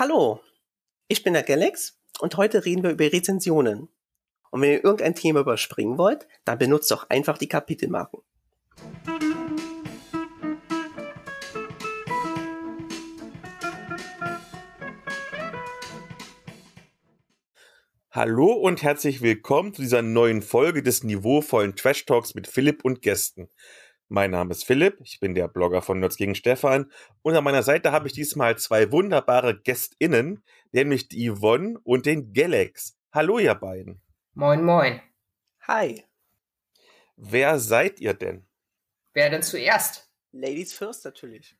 Hallo, ich bin der Galax und heute reden wir über Rezensionen. Und wenn ihr irgendein Thema überspringen wollt, dann benutzt doch einfach die Kapitelmarken. Hallo und herzlich willkommen zu dieser neuen Folge des niveauvollen Trash Talks mit Philipp und Gästen. Mein Name ist Philipp, ich bin der Blogger von Nerds gegen Stefan und an meiner Seite habe ich diesmal zwei wunderbare GästInnen, nämlich die Yvonne und den Galax. Hallo ihr beiden. Moin moin. Hi. Wer seid ihr denn? Wer denn zuerst? Ladies first natürlich.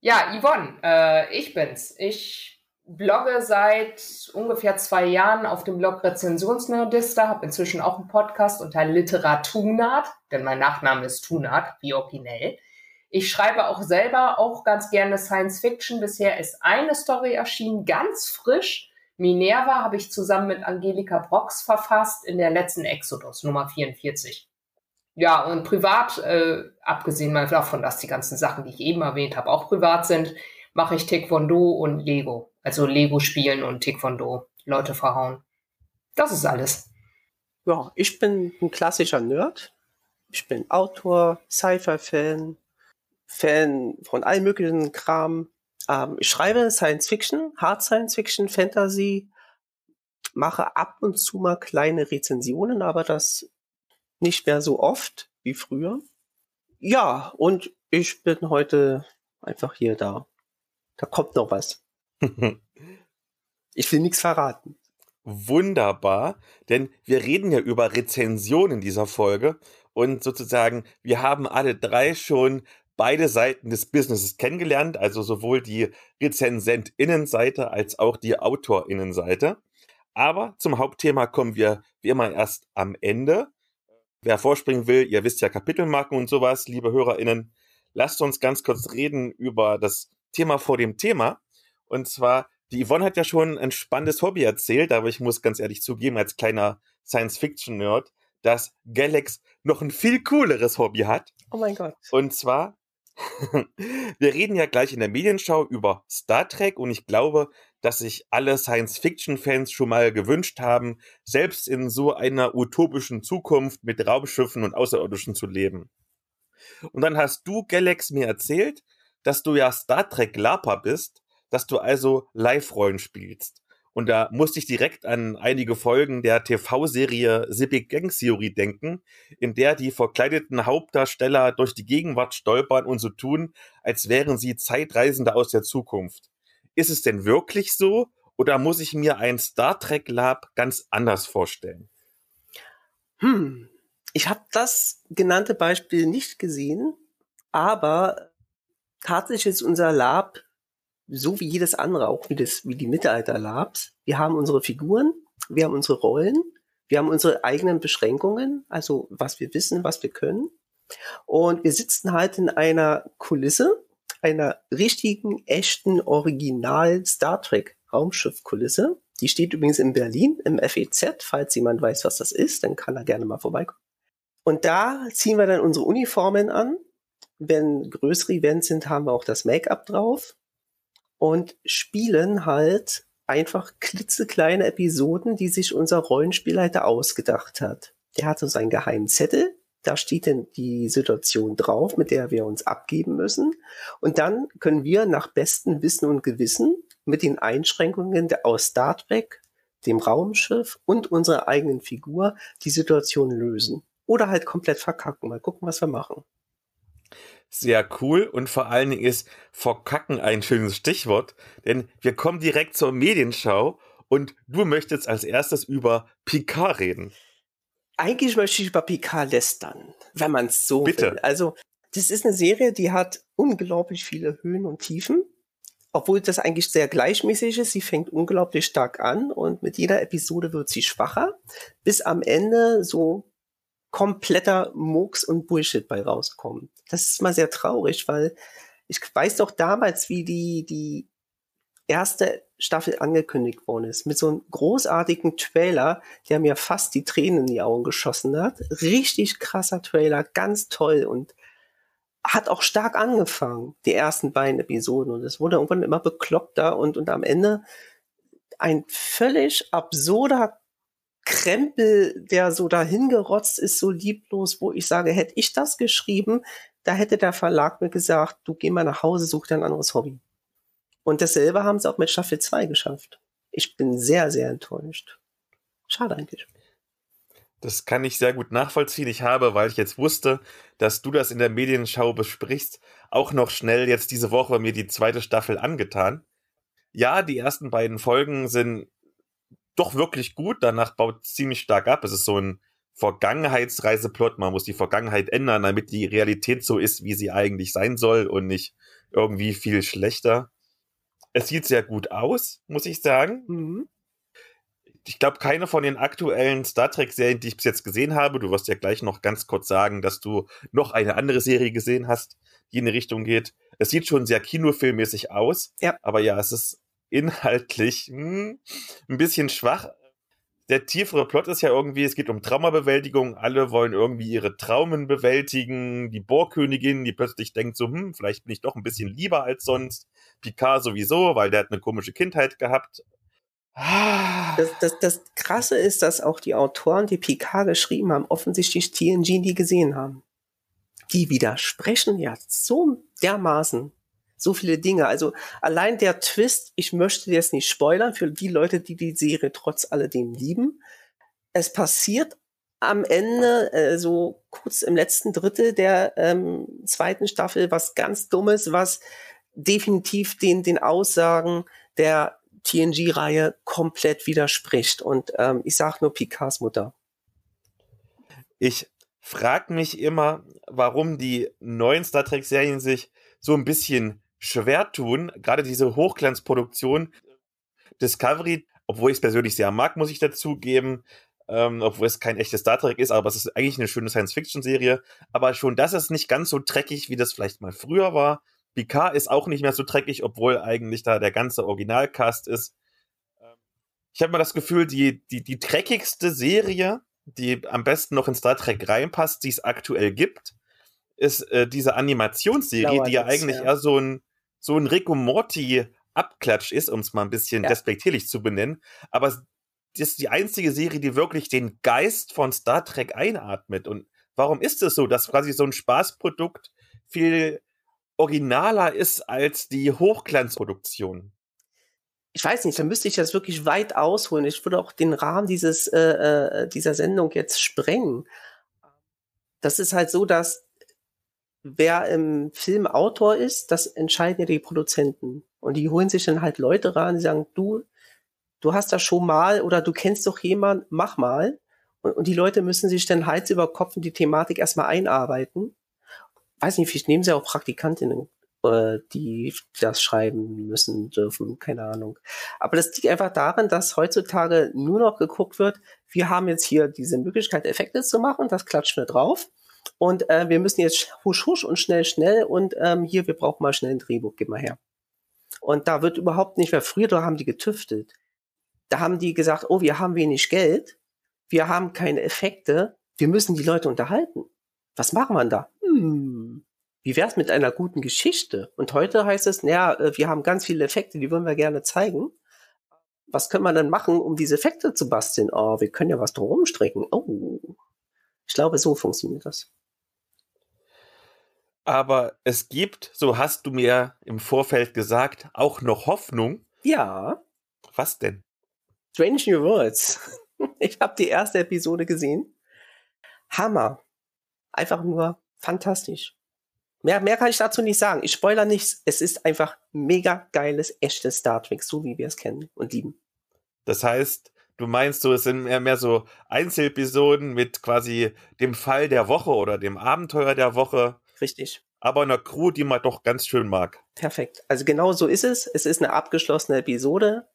Ja, Yvonne, äh, ich bin's. Ich blogge seit ungefähr zwei Jahren auf dem Blog Rezensionsnerdista, habe inzwischen auch einen Podcast unter Literatunat, denn mein Nachname ist Tunat, wie originell. Ich schreibe auch selber auch ganz gerne Science Fiction. Bisher ist eine Story erschienen, ganz frisch. Minerva habe ich zusammen mit Angelika Brox verfasst in der letzten Exodus, Nummer 44. Ja, und privat, äh, abgesehen mal davon, dass die ganzen Sachen, die ich eben erwähnt habe, auch privat sind, mache ich Taekwondo und Lego. Also Lego spielen und Taekwondo. Leute verhauen. Das ist alles. Ja, ich bin ein klassischer Nerd. Ich bin Autor, Sci-Fi-Fan, Fan von allen möglichen Kram. Ähm, ich schreibe Science Fiction, Hard Science Fiction, Fantasy, mache ab und zu mal kleine Rezensionen, aber das nicht mehr so oft wie früher. Ja, und ich bin heute einfach hier da. Da kommt noch was. ich will nichts verraten. Wunderbar, denn wir reden ja über Rezensionen in dieser Folge und sozusagen, wir haben alle drei schon beide Seiten des Businesses kennengelernt, also sowohl die Rezensentinnenseite als auch die Autorinnenseite. Aber zum Hauptthema kommen wir wie immer erst am Ende. Wer vorspringen will, ihr wisst ja Kapitelmarken und sowas, liebe HörerInnen, lasst uns ganz kurz reden über das Thema vor dem Thema. Und zwar, die Yvonne hat ja schon ein spannendes Hobby erzählt, aber ich muss ganz ehrlich zugeben, als kleiner Science-Fiction-Nerd, dass Galax noch ein viel cooleres Hobby hat. Oh mein Gott. Und zwar, wir reden ja gleich in der Medienschau über Star Trek und ich glaube, dass sich alle Science-Fiction-Fans schon mal gewünscht haben, selbst in so einer utopischen Zukunft mit Raumschiffen und Außerirdischen zu leben. Und dann hast du, Galax, mir erzählt, dass du ja Star Trek Lapa bist, dass du also Live-Rollen spielst. Und da musste ich direkt an einige Folgen der TV-Serie Big Gang Theory denken, in der die verkleideten Hauptdarsteller durch die Gegenwart stolpern und so tun, als wären sie Zeitreisende aus der Zukunft. Ist es denn wirklich so oder muss ich mir ein Star Trek Lab ganz anders vorstellen? Hm, ich habe das genannte Beispiel nicht gesehen, aber tatsächlich ist unser Lab so wie jedes andere, auch wie, das, wie die Mittelalter-Labs. Wir haben unsere Figuren, wir haben unsere Rollen, wir haben unsere eigenen Beschränkungen, also was wir wissen, was wir können. Und wir sitzen halt in einer Kulisse, einer richtigen, echten, original Star Trek Raumschiff-Kulisse. Die steht übrigens in Berlin im FEZ. Falls jemand weiß, was das ist, dann kann er gerne mal vorbeikommen. Und da ziehen wir dann unsere Uniformen an wenn größere Events sind, haben wir auch das Make-up drauf und spielen halt einfach klitzekleine Episoden, die sich unser Rollenspielleiter ausgedacht hat. Der hat uns einen geheimen Zettel, da steht dann die Situation drauf, mit der wir uns abgeben müssen. Und dann können wir nach bestem Wissen und Gewissen mit den Einschränkungen aus Star Trek, dem Raumschiff und unserer eigenen Figur die Situation lösen. Oder halt komplett verkacken. Mal gucken, was wir machen sehr cool und vor allen Dingen ist verkacken ein schönes Stichwort, denn wir kommen direkt zur Medienschau und du möchtest als erstes über Picard reden. Eigentlich möchte ich über Picard lästern, wenn man es so Bitte. will. Also, das ist eine Serie, die hat unglaublich viele Höhen und Tiefen, obwohl das eigentlich sehr gleichmäßig ist. Sie fängt unglaublich stark an und mit jeder Episode wird sie schwacher, bis am Ende so kompletter Murks und Bullshit bei rauskommen. Das ist mal sehr traurig, weil ich weiß doch damals, wie die, die erste Staffel angekündigt worden ist, mit so einem großartigen Trailer, der mir fast die Tränen in die Augen geschossen hat. Richtig krasser Trailer, ganz toll und hat auch stark angefangen, die ersten beiden Episoden. Und es wurde irgendwann immer bekloppter und, und am Ende ein völlig absurder Krempel, der so dahingerotzt ist, so lieblos, wo ich sage, hätte ich das geschrieben, da hätte der Verlag mir gesagt, du geh mal nach Hause, such dir ein anderes Hobby. Und dasselbe haben sie auch mit Staffel 2 geschafft. Ich bin sehr, sehr enttäuscht. Schade eigentlich. Das kann ich sehr gut nachvollziehen. Ich habe, weil ich jetzt wusste, dass du das in der Medienschau besprichst, auch noch schnell jetzt diese Woche mir die zweite Staffel angetan. Ja, die ersten beiden Folgen sind doch wirklich gut. Danach baut ziemlich stark ab. Es ist so ein Vergangenheitsreiseplot. Man muss die Vergangenheit ändern, damit die Realität so ist, wie sie eigentlich sein soll und nicht irgendwie viel schlechter. Es sieht sehr gut aus, muss ich sagen. Mhm ich glaube, keine von den aktuellen Star Trek-Serien, die ich bis jetzt gesehen habe, du wirst ja gleich noch ganz kurz sagen, dass du noch eine andere Serie gesehen hast, die in die Richtung geht. Es sieht schon sehr kinofilmmäßig aus, ja. aber ja, es ist inhaltlich hm, ein bisschen schwach. Der tiefere Plot ist ja irgendwie, es geht um Traumabewältigung, alle wollen irgendwie ihre Traumen bewältigen, die Bohrkönigin, die plötzlich denkt so, hm, vielleicht bin ich doch ein bisschen lieber als sonst, Picard sowieso, weil der hat eine komische Kindheit gehabt, Ah. Das, das, das Krasse ist, dass auch die Autoren, die Picard geschrieben haben, offensichtlich TNG nie gesehen haben. Die widersprechen ja so dermaßen so viele Dinge. Also allein der Twist, ich möchte jetzt nicht spoilern für die Leute, die die Serie trotz alledem lieben. Es passiert am Ende, äh, so kurz im letzten Drittel der ähm, zweiten Staffel, was ganz Dummes, was definitiv den, den Aussagen der TNG-Reihe komplett widerspricht. Und ähm, ich sage nur Picards Mutter. Ich frage mich immer, warum die neuen Star Trek-Serien sich so ein bisschen schwer tun. Gerade diese Hochglanzproduktion Discovery, obwohl ich es persönlich sehr mag, muss ich dazugeben. Ähm, obwohl es kein echtes Star Trek ist, aber es ist eigentlich eine schöne Science-Fiction-Serie. Aber schon das ist nicht ganz so dreckig, wie das vielleicht mal früher war. Picard ist auch nicht mehr so dreckig, obwohl eigentlich da der ganze Originalcast ist. Ich habe mal das Gefühl, die, die, die dreckigste Serie, die am besten noch in Star Trek reinpasst, die es aktuell gibt, ist äh, diese Animationsserie, die ja eigentlich ja. eher so ein, so ein und Morty Abklatsch ist, um es mal ein bisschen ja. despektierlich zu benennen. Aber das ist die einzige Serie, die wirklich den Geist von Star Trek einatmet. Und warum ist es so, dass quasi so ein Spaßprodukt viel originaler ist als die Hochglanzproduktion. Ich weiß nicht, da müsste ich das wirklich weit ausholen. Ich würde auch den Rahmen dieses, äh, äh, dieser Sendung jetzt sprengen. Das ist halt so, dass wer im Film Autor ist, das entscheiden ja die Produzenten. Und die holen sich dann halt Leute ran, die sagen, du, du hast das schon mal oder du kennst doch jemand, mach mal. Und, und die Leute müssen sich dann Hals über Kopf in die Thematik erstmal einarbeiten weiß nicht, vielleicht nehmen sie auch Praktikantinnen, äh, die das schreiben müssen dürfen, keine Ahnung. Aber das liegt einfach daran, dass heutzutage nur noch geguckt wird, wir haben jetzt hier diese Möglichkeit, Effekte zu machen, das klatschen wir drauf. Und äh, wir müssen jetzt husch husch und schnell schnell und ähm, hier, wir brauchen mal schnell ein Drehbuch, gib mal her. Und da wird überhaupt nicht mehr, früher da haben die getüftet. Da haben die gesagt, oh, wir haben wenig Geld, wir haben keine Effekte, wir müssen die Leute unterhalten. Was machen wir da? hm, wie wär's mit einer guten Geschichte? Und heute heißt es, naja, äh, wir haben ganz viele Effekte, die wollen wir gerne zeigen. Was können wir denn machen, um diese Effekte zu basteln? Oh, wir können ja was drum strecken. Oh. Ich glaube, so funktioniert das. Aber es gibt, so hast du mir im Vorfeld gesagt, auch noch Hoffnung. Ja. Was denn? Strange New Worlds. Ich habe die erste Episode gesehen. Hammer. Einfach nur fantastisch. Mehr, mehr kann ich dazu nicht sagen. Ich spoiler nichts. Es ist einfach mega geiles, echtes Star Trek, so wie wir es kennen und lieben. Das heißt, du meinst so, es sind mehr, mehr so Einzelepisoden mit quasi dem Fall der Woche oder dem Abenteuer der Woche. Richtig. Aber einer Crew, die man doch ganz schön mag. Perfekt. Also genau so ist es. Es ist eine abgeschlossene Episode.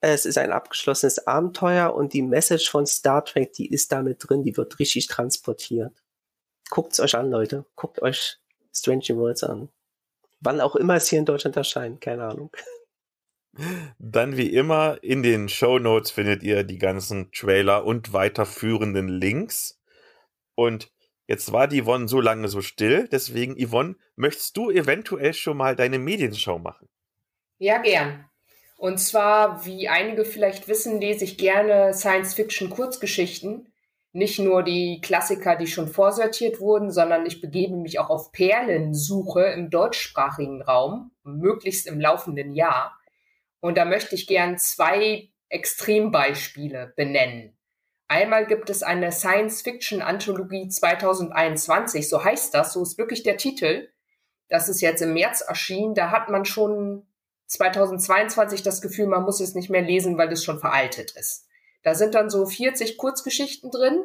Es ist ein abgeschlossenes Abenteuer und die Message von Star Trek, die ist damit drin, die wird richtig transportiert. Guckt's euch an, Leute. Guckt euch Strange Worlds an. Wann auch immer es hier in Deutschland erscheint, keine Ahnung. Dann wie immer in den Show Notes findet ihr die ganzen Trailer und weiterführenden Links. Und Jetzt war die Yvonne so lange so still, deswegen Yvonne, möchtest du eventuell schon mal deine Medienschau machen? Ja, gern. Und zwar, wie einige vielleicht wissen, lese ich gerne Science-Fiction-Kurzgeschichten. Nicht nur die Klassiker, die schon vorsortiert wurden, sondern ich begebe mich auch auf Perlensuche im deutschsprachigen Raum, möglichst im laufenden Jahr. Und da möchte ich gern zwei Extrembeispiele benennen. Einmal gibt es eine Science-Fiction-Anthologie 2021, so heißt das, so ist wirklich der Titel. Das ist jetzt im März erschienen. Da hat man schon 2022 das Gefühl, man muss es nicht mehr lesen, weil es schon veraltet ist. Da sind dann so 40 Kurzgeschichten drin.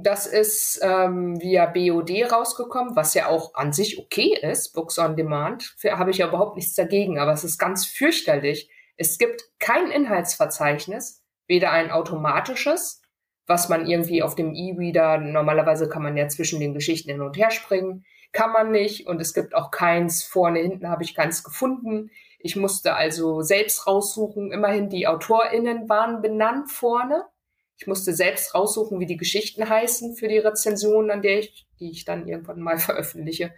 Das ist ähm, via BOD rausgekommen, was ja auch an sich okay ist, Books on Demand. Habe ich ja überhaupt nichts dagegen, aber es ist ganz fürchterlich. Es gibt kein Inhaltsverzeichnis, weder ein automatisches was man irgendwie auf dem E-Reader, normalerweise kann man ja zwischen den Geschichten hin und her springen, kann man nicht und es gibt auch keins vorne, hinten habe ich keins gefunden. Ich musste also selbst raussuchen, immerhin die AutorInnen waren benannt vorne. Ich musste selbst raussuchen, wie die Geschichten heißen für die Rezension, an der ich, die ich dann irgendwann mal veröffentliche.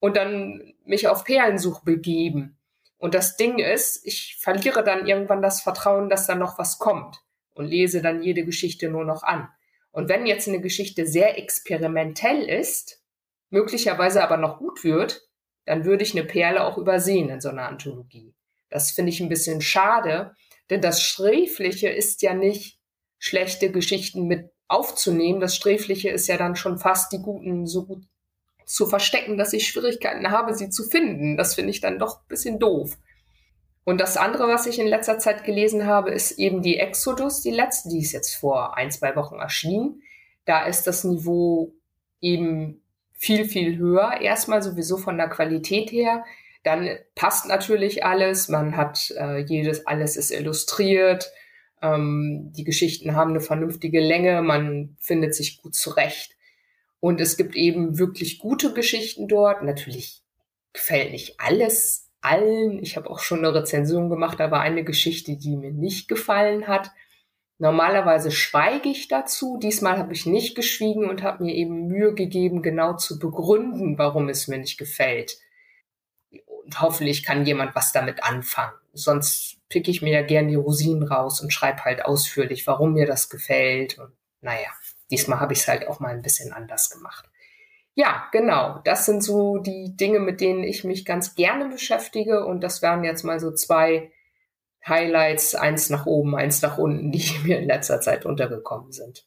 Und dann mich auf Perlensuch begeben. Und das Ding ist, ich verliere dann irgendwann das Vertrauen, dass da noch was kommt und lese dann jede Geschichte nur noch an. Und wenn jetzt eine Geschichte sehr experimentell ist, möglicherweise aber noch gut wird, dann würde ich eine Perle auch übersehen in so einer Anthologie. Das finde ich ein bisschen schade, denn das Sträfliche ist ja nicht schlechte Geschichten mit aufzunehmen. Das Sträfliche ist ja dann schon fast die guten so gut zu verstecken, dass ich Schwierigkeiten habe, sie zu finden. Das finde ich dann doch ein bisschen doof. Und das andere, was ich in letzter Zeit gelesen habe, ist eben die Exodus, die letzte, die ist jetzt vor ein, zwei Wochen erschienen. Da ist das Niveau eben viel, viel höher. Erstmal sowieso von der Qualität her. Dann passt natürlich alles. Man hat äh, jedes, alles ist illustriert. Ähm, die Geschichten haben eine vernünftige Länge. Man findet sich gut zurecht. Und es gibt eben wirklich gute Geschichten dort. Natürlich gefällt nicht alles allen. Ich habe auch schon eine Rezension gemacht, war eine Geschichte, die mir nicht gefallen hat. Normalerweise schweige ich dazu. Diesmal habe ich nicht geschwiegen und habe mir eben Mühe gegeben, genau zu begründen, warum es mir nicht gefällt. Und hoffentlich kann jemand was damit anfangen. Sonst picke ich mir ja gern die Rosinen raus und schreibe halt ausführlich, warum mir das gefällt. Und naja, diesmal habe ich es halt auch mal ein bisschen anders gemacht. Ja, genau. Das sind so die Dinge, mit denen ich mich ganz gerne beschäftige. Und das wären jetzt mal so zwei Highlights, eins nach oben, eins nach unten, die mir in letzter Zeit untergekommen sind.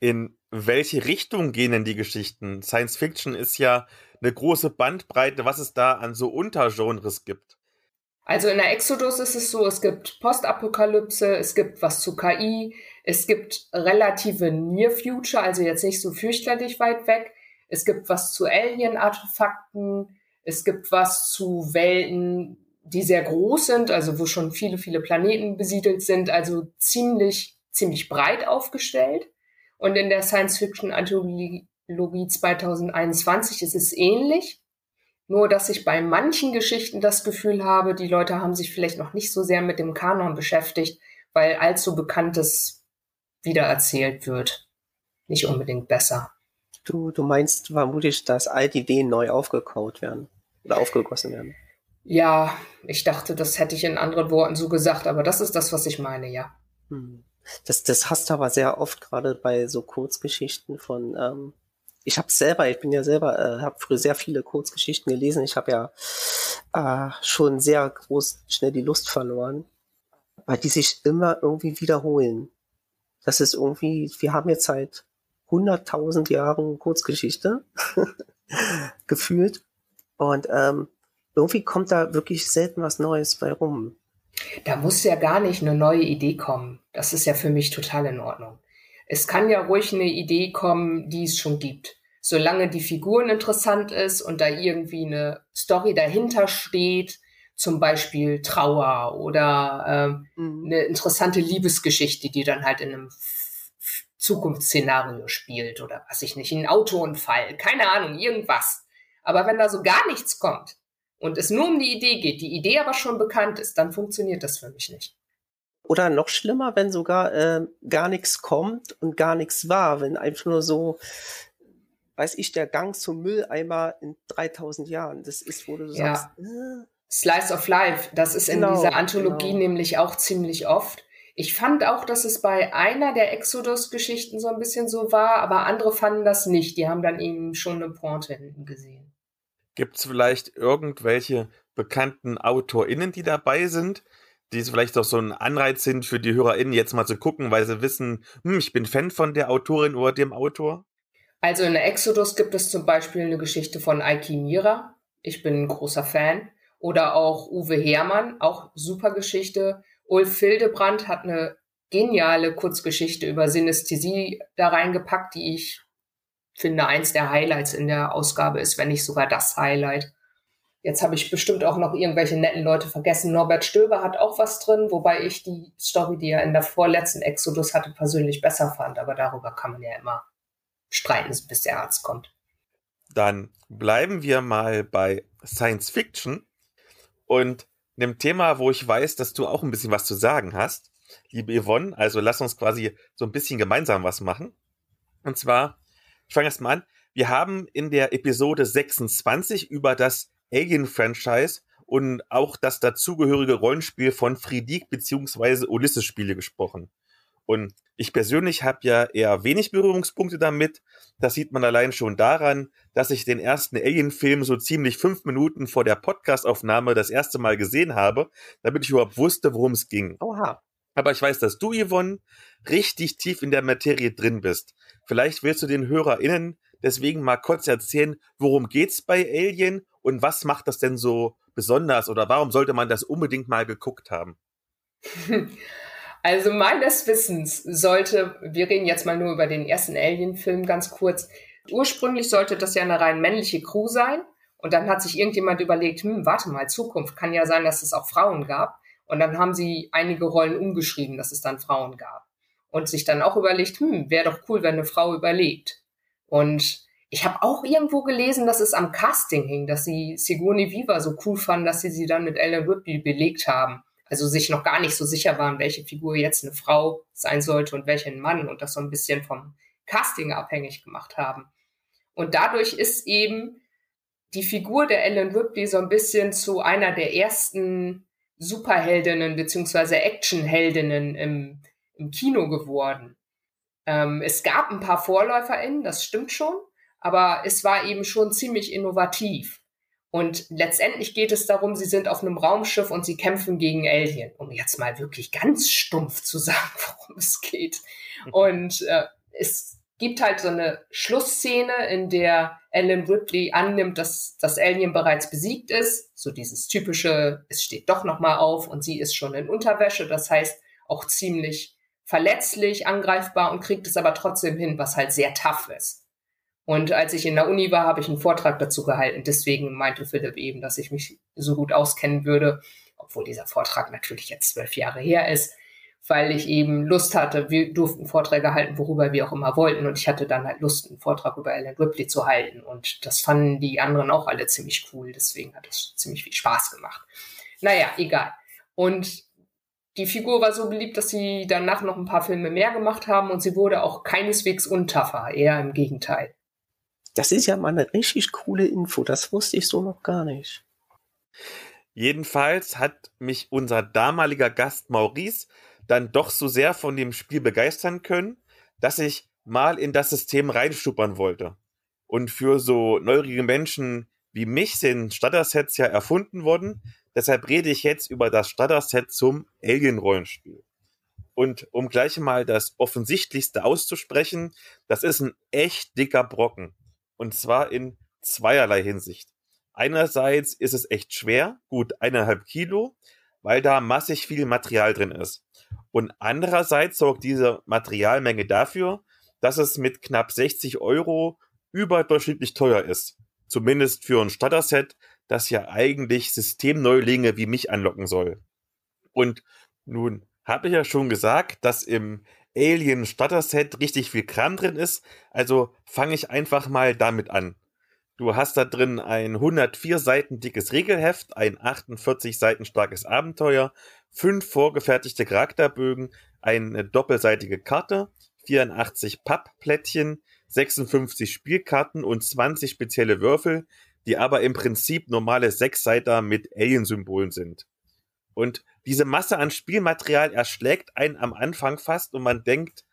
In welche Richtung gehen denn die Geschichten? Science Fiction ist ja eine große Bandbreite, was es da an so Untergenres gibt. Also in der Exodus ist es so, es gibt Postapokalypse, es gibt was zu KI, es gibt relative Near Future, also jetzt nicht so fürchterlich weit weg. Es gibt was zu Alien-Artefakten. Es gibt was zu Welten, die sehr groß sind, also wo schon viele, viele Planeten besiedelt sind, also ziemlich, ziemlich breit aufgestellt. Und in der Science-Fiction-Anthologie 2021 ist es ähnlich. Nur, dass ich bei manchen Geschichten das Gefühl habe, die Leute haben sich vielleicht noch nicht so sehr mit dem Kanon beschäftigt, weil allzu Bekanntes wiedererzählt wird. Nicht unbedingt besser. Du, du meinst vermutlich, dass alte Ideen neu aufgekaut werden oder aufgegossen werden. Ja, ich dachte, das hätte ich in anderen Worten so gesagt, aber das ist das, was ich meine, ja. Hm. Das, das hast du aber sehr oft gerade bei so Kurzgeschichten von. Ähm, ich habe selber, ich bin ja selber, äh, habe früher sehr viele Kurzgeschichten gelesen. Ich habe ja äh, schon sehr groß schnell die Lust verloren, weil die sich immer irgendwie wiederholen. Das ist irgendwie, wir haben jetzt halt 100.000 Jahren Kurzgeschichte gefühlt. Und ähm, irgendwie kommt da wirklich selten was Neues bei rum. Da muss ja gar nicht eine neue Idee kommen. Das ist ja für mich total in Ordnung. Es kann ja ruhig eine Idee kommen, die es schon gibt. Solange die Figuren interessant ist und da irgendwie eine Story dahinter steht, zum Beispiel Trauer oder ähm, mhm. eine interessante Liebesgeschichte, die dann halt in einem Zukunftsszenario spielt oder was ich nicht, ein Autounfall, keine Ahnung, irgendwas. Aber wenn da so gar nichts kommt und es nur um die Idee geht, die Idee aber schon bekannt ist, dann funktioniert das für mich nicht. Oder noch schlimmer, wenn sogar äh, gar nichts kommt und gar nichts war, wenn einfach nur so weiß ich, der Gang zum Mülleimer in 3000 Jahren. Das ist, wo du Ja. sagst, äh, Slice of Life, das ist in Genau, dieser Anthologie genau. nämlich auch ziemlich oft. Ich fand auch, dass es bei einer der Exodus-Geschichten so ein bisschen so war, aber andere fanden das nicht. Die haben dann eben schon eine Pointe hinten gesehen. Gibt es vielleicht irgendwelche bekannten AutorInnen, die dabei sind, die vielleicht auch so ein Anreiz sind für die HörerInnen, jetzt mal zu gucken, weil sie wissen, hm, ich bin Fan von der Autorin oder dem Autor? Also in Exodus gibt es zum Beispiel eine Geschichte von Aiki Mira. Ich bin ein großer Fan. Oder auch Uwe Hermann, auch super Geschichte. Ulf Hildebrand hat eine geniale Kurzgeschichte über Synästhesie da reingepackt, die ich finde eins der Highlights in der Ausgabe ist, wenn nicht sogar das Highlight. Jetzt habe ich bestimmt auch noch irgendwelche netten Leute vergessen. Norbert Stöber hat auch was drin, wobei ich die Story, die er in der vorletzten Exodus hatte, persönlich besser fand. Aber darüber kann man ja immer streiten, bis der Arzt kommt. Dann bleiben wir mal bei Science Fiction und einem Thema, wo ich weiß, dass du auch ein bisschen was zu sagen hast, liebe Yvonne. Also lass uns quasi so ein bisschen gemeinsam was machen. Und zwar, ich fange erst mal an. Wir haben in der Episode 26 über das Alien-Franchise und auch das dazugehörige Rollenspiel von Friedrich bzw. Ulysses-Spiele gesprochen. Und ich persönlich habe ja eher wenig Berührungspunkte damit. Das sieht man allein schon daran, dass ich den ersten Alien-Film so ziemlich fünf Minuten vor der Podcastaufnahme das erste Mal gesehen habe, damit ich überhaupt wusste, worum es ging. oha. Aber ich weiß, dass du, Yvonne, richtig tief in der Materie drin bist. Vielleicht willst du den HörerInnen deswegen mal kurz erzählen, worum geht's bei Alien und was macht das denn so besonders oder warum sollte man das unbedingt mal geguckt haben? Also meines Wissens sollte, wir reden jetzt mal nur über den ersten Alien-Film ganz kurz. Ursprünglich sollte das ja eine rein männliche Crew sein. Und dann hat sich irgendjemand überlegt, hm, warte mal, Zukunft kann ja sein, dass es auch Frauen gab. Und dann haben sie einige Rollen umgeschrieben, dass es dann Frauen gab. Und sich dann auch überlegt, hm, wäre doch cool, wenn eine Frau überlegt. Und ich habe auch irgendwo gelesen, dass es am Casting hing, dass sie Sigourney Weaver so cool fanden, dass sie sie dann mit Ellen Ripley belegt haben also sich noch gar nicht so sicher waren, welche Figur jetzt eine Frau sein sollte und welche ein Mann und das so ein bisschen vom Casting abhängig gemacht haben. Und dadurch ist eben die Figur der Ellen Ripley so ein bisschen zu einer der ersten Superheldinnen beziehungsweise Actionheldinnen im, im Kino geworden. Ähm, es gab ein paar VorläuferInnen, das stimmt schon, aber es war eben schon ziemlich innovativ. Und letztendlich geht es darum, sie sind auf einem Raumschiff und sie kämpfen gegen Alien, um jetzt mal wirklich ganz stumpf zu sagen, worum es geht. Und äh, es gibt halt so eine Schlussszene, in der Ellen Ripley annimmt, dass das Alien bereits besiegt ist. So dieses typische, es steht doch noch mal auf und sie ist schon in Unterwäsche. Das heißt auch ziemlich verletzlich, angreifbar und kriegt es aber trotzdem hin, was halt sehr tough ist. Und als ich in der Uni war, habe ich einen Vortrag dazu gehalten. Deswegen meinte Philipp eben, dass ich mich so gut auskennen würde, obwohl dieser Vortrag natürlich jetzt zwölf Jahre her ist, weil ich eben Lust hatte. Wir durften Vorträge halten, worüber wir auch immer wollten. Und ich hatte dann halt Lust, einen Vortrag über Ellen Ripley zu halten. Und das fanden die anderen auch alle ziemlich cool. Deswegen hat es ziemlich viel Spaß gemacht. Naja, egal. Und die Figur war so beliebt, dass sie danach noch ein paar Filme mehr gemacht haben und sie wurde auch keineswegs untaffer, eher im Gegenteil. Das ist ja mal eine richtig coole Info. Das wusste ich so noch gar nicht. Jedenfalls hat mich unser damaliger Gast Maurice dann doch so sehr von dem Spiel begeistern können, dass ich mal in das System reinstuppern wollte. Und für so neugierige Menschen wie mich sind Starter-Sets ja erfunden worden. Deshalb rede ich jetzt über das Starter-Set zum Alien-Rollenspiel. Und um gleich mal das Offensichtlichste auszusprechen, das ist ein echt dicker Brocken. Und zwar in zweierlei Hinsicht. Einerseits ist es echt schwer, gut eineinhalb Kilo, weil da massig viel Material drin ist. Und andererseits sorgt diese Materialmenge dafür, dass es mit knapp 60 Euro überdurchschnittlich teuer ist. Zumindest für ein Starter-Set, das ja eigentlich Systemneulinge wie mich anlocken soll. Und nun habe ich ja schon gesagt, dass im Alien Starter-Set richtig viel Kram drin ist, also fange ich einfach mal damit an. Du hast da drin ein 104 Seiten dickes Regelheft, ein 48 Seiten starkes Abenteuer, fünf vorgefertigte Charakterbögen, eine doppelseitige Karte, 84 Pappplättchen, 56 Spielkarten und 20 spezielle Würfel, die aber im Prinzip normale Sechsseiter mit Alien-Symbolen sind. Und diese Masse an Spielmaterial erschlägt einen am Anfang fast und man denkt,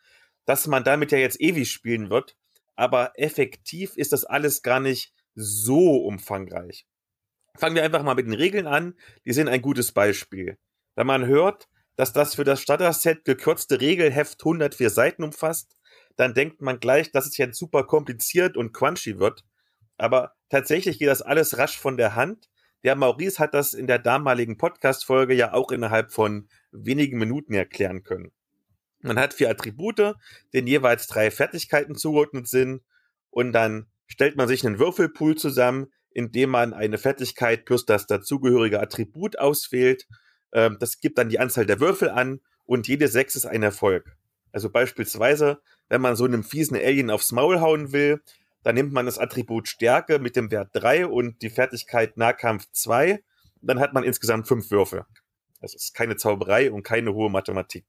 dass man damit ja jetzt ewig spielen wird. Aber effektiv ist das alles gar nicht so umfangreich. Fangen wir einfach mal mit den Regeln an. Die sind ein gutes Beispiel. Wenn man hört, dass das für das Starter-Set gekürzte Regelheft 104 Seiten umfasst, dann denkt man gleich, dass es jetzt super kompliziert und crunchy wird. Aber tatsächlich geht das alles rasch von der Hand. Der Maurice hat das in der damaligen Podcast-Folge ja auch innerhalb von wenigen Minuten erklären können. Man hat vier Attribute, denen jeweils drei Fertigkeiten zugeordnet sind und dann stellt man sich einen Würfelpool zusammen, indem man eine Fertigkeit plus das dazugehörige Attribut auswählt. Ähm, das gibt dann die Anzahl der Würfel an und jede sechs ist ein Erfolg. Also beispielsweise, wenn man so einem fiesen Alien aufs Maul hauen will, dann nimmt man das Attribut Stärke mit dem Wert 3 und die Fertigkeit Nahkampf 2. Dann hat man insgesamt fünf Würfe. Das ist keine Zauberei und keine hohe Mathematik.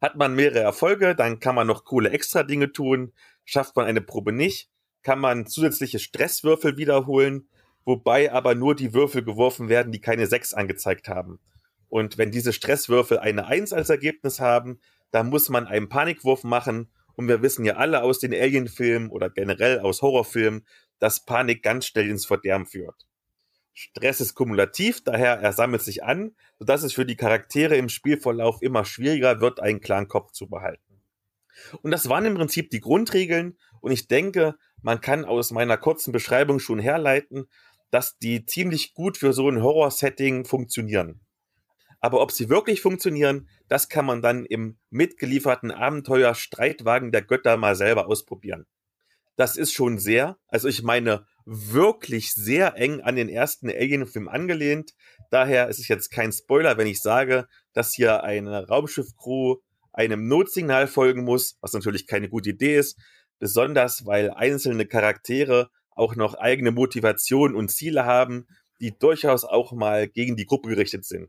Hat man mehrere Erfolge, dann kann man noch coole Extra-Dinge tun. Schafft man eine Probe nicht, kann man zusätzliche Stresswürfel wiederholen, wobei aber nur die Würfel geworfen werden, die keine 6 angezeigt haben. Und wenn diese Stresswürfel eine 1 als Ergebnis haben, dann muss man einen Panikwurf machen und wir wissen ja alle aus den Alien-Filmen oder generell aus Horrorfilmen, dass Panik ganz schnell ins Verderben führt. Stress ist kumulativ, daher er sammelt sich an, sodass es für die Charaktere im Spielverlauf immer schwieriger wird, einen klaren Kopf zu behalten. Und das waren im Prinzip die Grundregeln und ich denke, man kann aus meiner kurzen Beschreibung schon herleiten, dass die ziemlich gut für so ein Horror-Setting funktionieren. Aber ob sie wirklich funktionieren, das kann man dann im mitgelieferten Abenteuer Streitwagen der Götter mal selber ausprobieren. Das ist schon sehr, also ich meine wirklich sehr eng an den ersten Alien-Film angelehnt. Daher ist es jetzt kein Spoiler, wenn ich sage, dass hier eine Raumschiff-Crew einem Notsignal folgen muss, was natürlich keine gute Idee ist, besonders weil einzelne Charaktere auch noch eigene Motivationen und Ziele haben, die durchaus auch mal gegen die Gruppe gerichtet sind.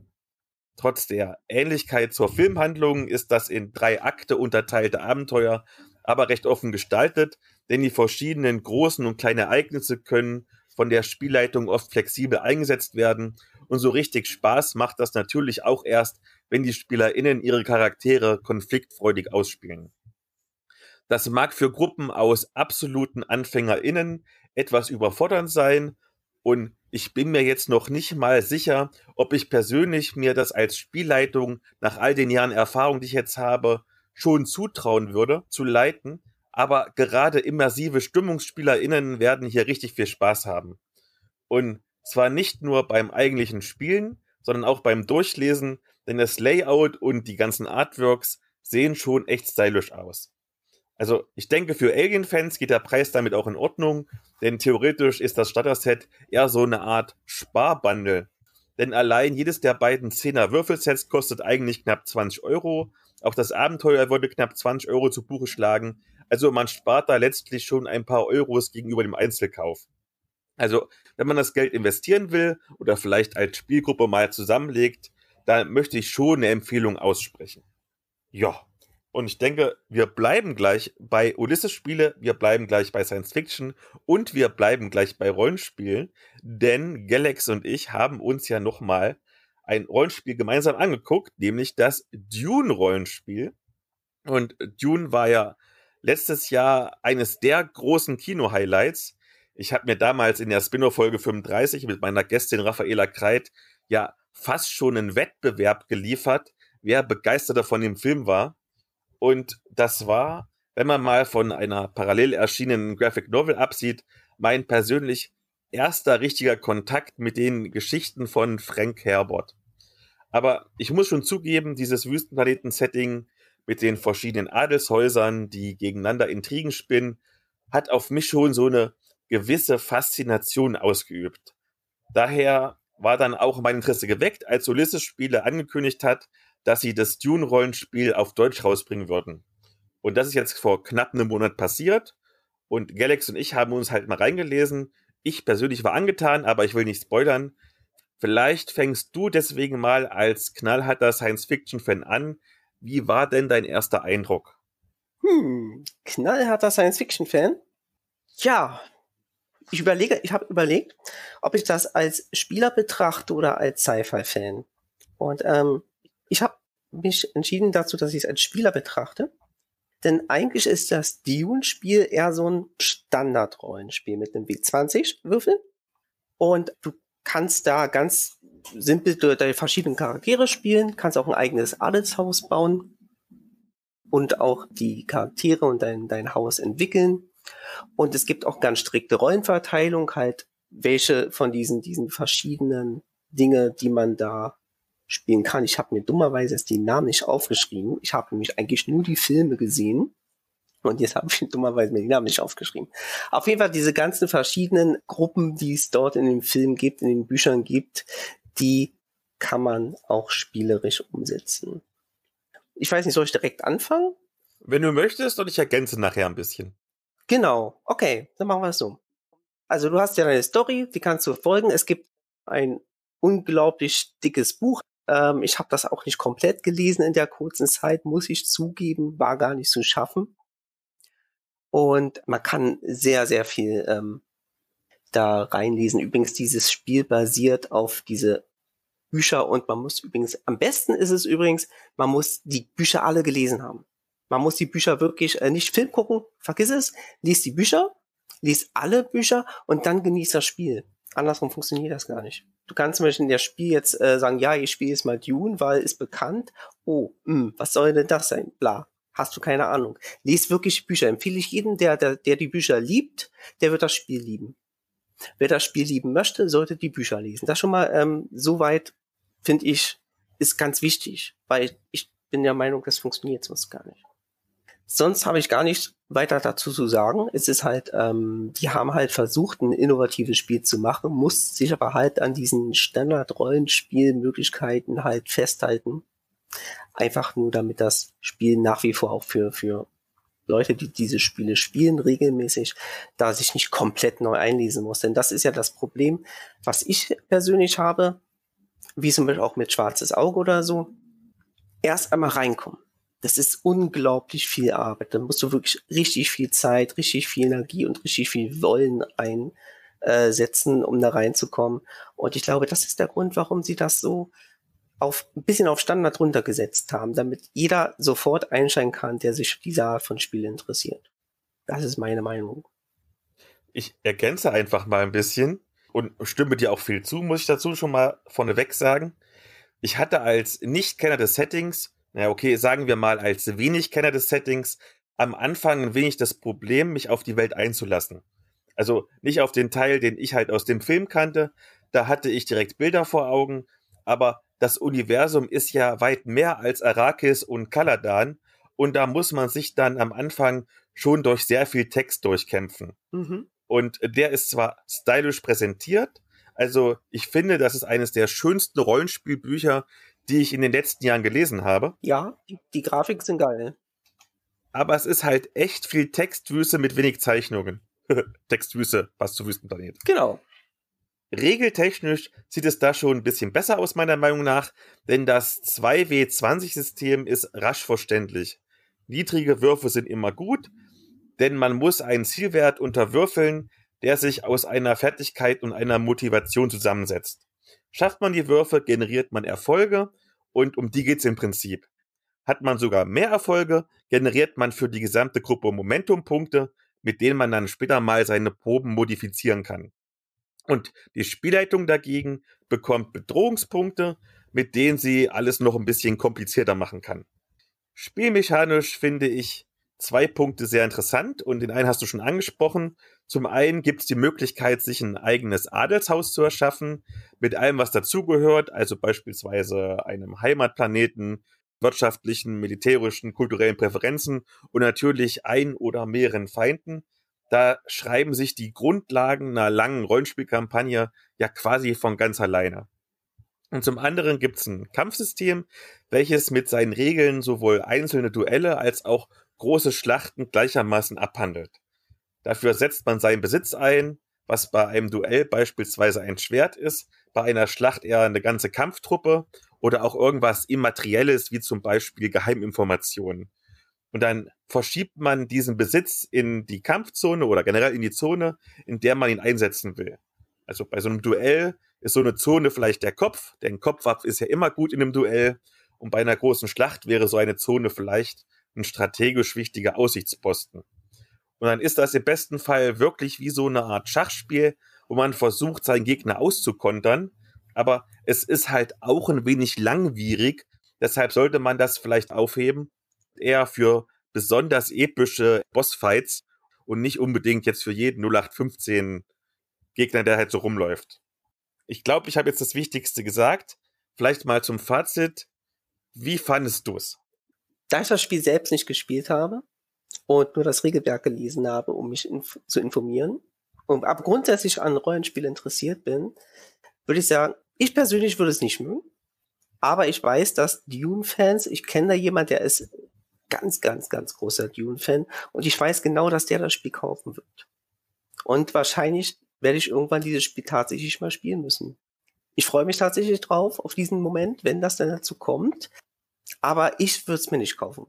Trotz der Ähnlichkeit zur Filmhandlung ist das in drei Akte unterteilte Abenteuer aber recht offen gestaltet, denn die verschiedenen großen und kleinen Ereignisse können von der Spielleitung oft flexibel eingesetzt werden und so richtig Spaß macht das natürlich auch erst, wenn die SpielerInnen ihre Charaktere konfliktfreudig ausspielen. Das mag für Gruppen aus absoluten AnfängerInnen etwas überfordernd sein und ich bin mir jetzt noch nicht mal sicher, ob ich persönlich mir das als Spielleitung nach all den Jahren Erfahrung, die ich jetzt habe, schon zutrauen würde, zu leiten. Aber gerade immersive StimmungsspielerInnen werden hier richtig viel Spaß haben. Und zwar nicht nur beim eigentlichen Spielen, sondern auch beim Durchlesen, denn das Layout und die ganzen Artworks sehen schon echt stylisch aus. Also ich denke, für Alien-Fans geht der Preis damit auch in Ordnung, denn theoretisch ist das Starter-Set eher so eine Art Sparbundle. Denn allein jedes der beiden 10er Würfelsets kostet eigentlich knapp 20 Euro. Auch das Abenteuer würde knapp 20 Euro zu Buche schlagen. Also man spart da letztlich schon ein paar Euros gegenüber dem Einzelkauf. Also, wenn man das Geld investieren will oder vielleicht als Spielgruppe mal zusammenlegt, dann möchte ich schon eine Empfehlung aussprechen. Ja, und ich denke, wir bleiben gleich bei Ulysses-Spiele, wir bleiben gleich bei Science Fiction und wir bleiben gleich bei Rollenspielen, denn Galax und ich haben uns ja nochmal ein Rollenspiel gemeinsam angeguckt, nämlich das Dune-Rollenspiel. Und Dune war ja letztes Jahr eines der großen Kino-Highlights. Ich habe mir damals in der Spin-off-Folge 35 mit meiner Gästin Raffaela Kreit ja fast schon einen Wettbewerb geliefert, wer begeisterter von dem Film war. Und das war, wenn man mal von einer parallel erschienenen Graphic Novel absieht, mein persönlich erster richtiger Kontakt mit den Geschichten von Frank Herbert. Aber ich muss schon zugeben, dieses Wüstenplaneten-Setting mit den verschiedenen Adelshäusern, die gegeneinander Intrigen spinnen, hat auf mich schon so eine gewisse Faszination ausgeübt. Daher war dann auch mein Interesse geweckt, als Ulysses Spiele angekündigt hat, dass sie das Dune-Rollenspiel auf Deutsch rausbringen würden. Und das ist jetzt vor knapp einem Monat passiert. Und Galax und ich haben uns halt mal reingelesen. Ich persönlich war angetan, aber ich will nicht spoilern. Vielleicht fängst du deswegen mal als knallharter Science-Fiction-Fan an. Wie war denn dein erster Eindruck? Hm, knallharter Science-Fiction-Fan? Ja, ich überlege, ich habe überlegt, ob ich das als Spieler betrachte oder als Sci-Fi-Fan. Und ähm, ich habe mich entschieden dazu, dass ich es als Spieler betrachte. Denn eigentlich ist das Dune-Spiel eher so ein Standard-Rollenspiel mit einem W20-Würfel. Und du kannst da ganz simpel deine verschiedenen Charaktere spielen, kannst auch ein eigenes Adelshaus bauen und auch die Charaktere und dein, dein Haus entwickeln. Und es gibt auch ganz strikte Rollenverteilung, halt welche von diesen, diesen verschiedenen Dinge, die man da spielen kann. Ich habe mir dummerweise jetzt die Namen nicht aufgeschrieben. Ich habe nämlich eigentlich nur die Filme gesehen. Und jetzt habe ich dummerweise mir die Namen nicht aufgeschrieben. Auf jeden Fall diese ganzen verschiedenen Gruppen, die es dort in den Filmen gibt, in den Büchern gibt, die kann man auch spielerisch umsetzen. Ich weiß nicht, soll ich direkt anfangen? Wenn du möchtest, und ich ergänze nachher ein bisschen. Genau, okay, dann machen wir es so. Also du hast ja deine Story, die kannst du folgen. Es gibt ein unglaublich dickes Buch. Ähm, ich habe das auch nicht komplett gelesen in der kurzen Zeit, muss ich zugeben, war gar nicht zu schaffen. Und man kann sehr, sehr viel ähm, da reinlesen. Übrigens, dieses Spiel basiert auf diese Bücher und man muss übrigens, am besten ist es übrigens, man muss die Bücher alle gelesen haben. Man muss die Bücher wirklich äh, nicht Film gucken, vergiss es, liest die Bücher, liest alle Bücher und dann genießt das Spiel. Andersrum funktioniert das gar nicht. Du kannst zum Beispiel in der Spiel jetzt äh, sagen, ja, ich spiele jetzt mal Dune, weil ist bekannt. Oh, mh, hm, was soll denn das sein? Bla. Hast du keine Ahnung. Lies wirklich Bücher. Empfehle ich jedem, der, der, der die Bücher liebt, der wird das Spiel lieben. Wer das Spiel lieben möchte, sollte die Bücher lesen. Das schon mal ähm, soweit finde ich, ist ganz wichtig, weil ich bin der Meinung, das funktioniert sonst gar nicht. Sonst habe ich gar nicht weiter dazu zu sagen. Es ist halt, ähm, die haben halt versucht, ein innovatives Spiel zu machen, muss sich aber halt an diesen Standard-Rollenspielmöglichkeiten halt festhalten. Einfach nur, damit das Spiel nach wie vor auch für, für Leute, die diese Spiele spielen, regelmäßig, da sich nicht komplett neu einlesen muss. Denn das ist ja das Problem, was ich persönlich habe wie zum Beispiel auch mit Schwarzes Auge oder so, erst einmal reinkommen. Das ist unglaublich viel Arbeit. Da musst du wirklich richtig viel Zeit, richtig viel Energie und richtig viel Wollen einsetzen, um da reinzukommen. Und ich glaube, das ist der Grund, warum sie das so auf ein bisschen auf Standard runtergesetzt haben, damit jeder sofort einsteigen kann, der sich für diese Art von Spiel interessiert. Das ist meine Meinung. Ich ergänze einfach mal ein bisschen und stimme dir auch viel zu, muss ich dazu schon mal vorneweg sagen. Ich hatte als Nicht-Kenner des Settings, naja, okay, sagen wir mal als Wenig-Kenner des Settings, am Anfang ein wenig das Problem, mich auf die Welt einzulassen. Also nicht auf den Teil, den ich halt aus dem Film kannte, da hatte ich direkt Bilder vor Augen, aber das Universum ist ja weit mehr als Arrakis und Kaladan und da muss man sich dann am Anfang schon durch sehr viel Text durchkämpfen. Mhm. Und der ist zwar stylisch präsentiert, also ich finde, das ist eines der schönsten Rollenspielbücher, die ich in den letzten Jahren gelesen habe. Ja, die, die Grafik sind geil. Aber es ist halt echt viel Textwüste mit wenig Zeichnungen. Textwüste, passt zu Wüstenplanet. Genau. Regeltechnisch sieht es da schon ein bisschen besser aus, meiner Meinung nach, denn das 2W20-System ist rasch verständlich. Niedrige Würfe sind immer gut, denn man muss einen Zielwert unterwürfeln, der sich aus einer Fertigkeit und einer Motivation zusammensetzt. Schafft man die Würfe, generiert man Erfolge und um die geht's im Prinzip. Hat man sogar mehr Erfolge, generiert man für die gesamte Gruppe Momentumpunkte, mit denen man dann später mal seine Proben modifizieren kann. Und die Spielleitung dagegen bekommt Bedrohungspunkte, mit denen sie alles noch ein bisschen komplizierter machen kann. Spielmechanisch finde ich zwei Punkte sehr interessant und den einen hast du schon angesprochen. Zum einen gibt es die Möglichkeit, sich ein eigenes Adelshaus zu erschaffen, mit allem, was dazugehört, also beispielsweise einem Heimatplaneten, wirtschaftlichen, militärischen, kulturellen Präferenzen und natürlich ein oder mehreren Feinden. Da schreiben sich die Grundlagen einer langen Rollenspielkampagne ja quasi von ganz alleine. Und zum anderen gibt es ein Kampfsystem, welches mit seinen Regeln sowohl einzelne Duelle als auch große Schlachten gleichermaßen abhandelt. Dafür setzt man seinen Besitz ein, was bei einem Duell beispielsweise ein Schwert ist, bei einer Schlacht eher eine ganze Kampftruppe oder auch irgendwas Immaterielles wie zum Beispiel Geheiminformationen. Und dann verschiebt man diesen Besitz in die Kampfzone oder generell in die Zone, in der man ihn einsetzen will. Also bei so einem Duell ist so eine Zone vielleicht der Kopf, denn Kopfwapf ist ja immer gut in einem Duell. Und bei einer großen Schlacht wäre so eine Zone vielleicht ein strategisch wichtiger Aussichtsposten. Und dann ist das im besten Fall wirklich wie so eine Art Schachspiel, wo man versucht, seinen Gegner auszukontern. Aber es ist halt auch ein wenig langwierig. Deshalb sollte man das vielleicht aufheben. Eher für besonders epische Bossfights und nicht unbedingt jetzt für jeden 0815 Gegner, der halt so rumläuft. Ich glaube, ich habe jetzt das Wichtigste gesagt. Vielleicht mal zum Fazit. Wie fandest du es? Da ich das Spiel selbst nicht gespielt habe und nur das Regelwerk gelesen habe, um mich inf zu informieren, und aber grundsätzlich an Rollenspiel interessiert bin, würde ich sagen, ich persönlich würde es nicht mögen. Aber ich weiß, dass Dune-Fans, ich kenne da jemand, der ist ganz, ganz, ganz großer Dune-Fan und ich weiß genau, dass der das Spiel kaufen wird. Und wahrscheinlich werde ich irgendwann dieses Spiel tatsächlich mal spielen müssen. Ich freue mich tatsächlich drauf, auf diesen Moment, wenn das dann dazu kommt. Aber ich würde es mir nicht kaufen.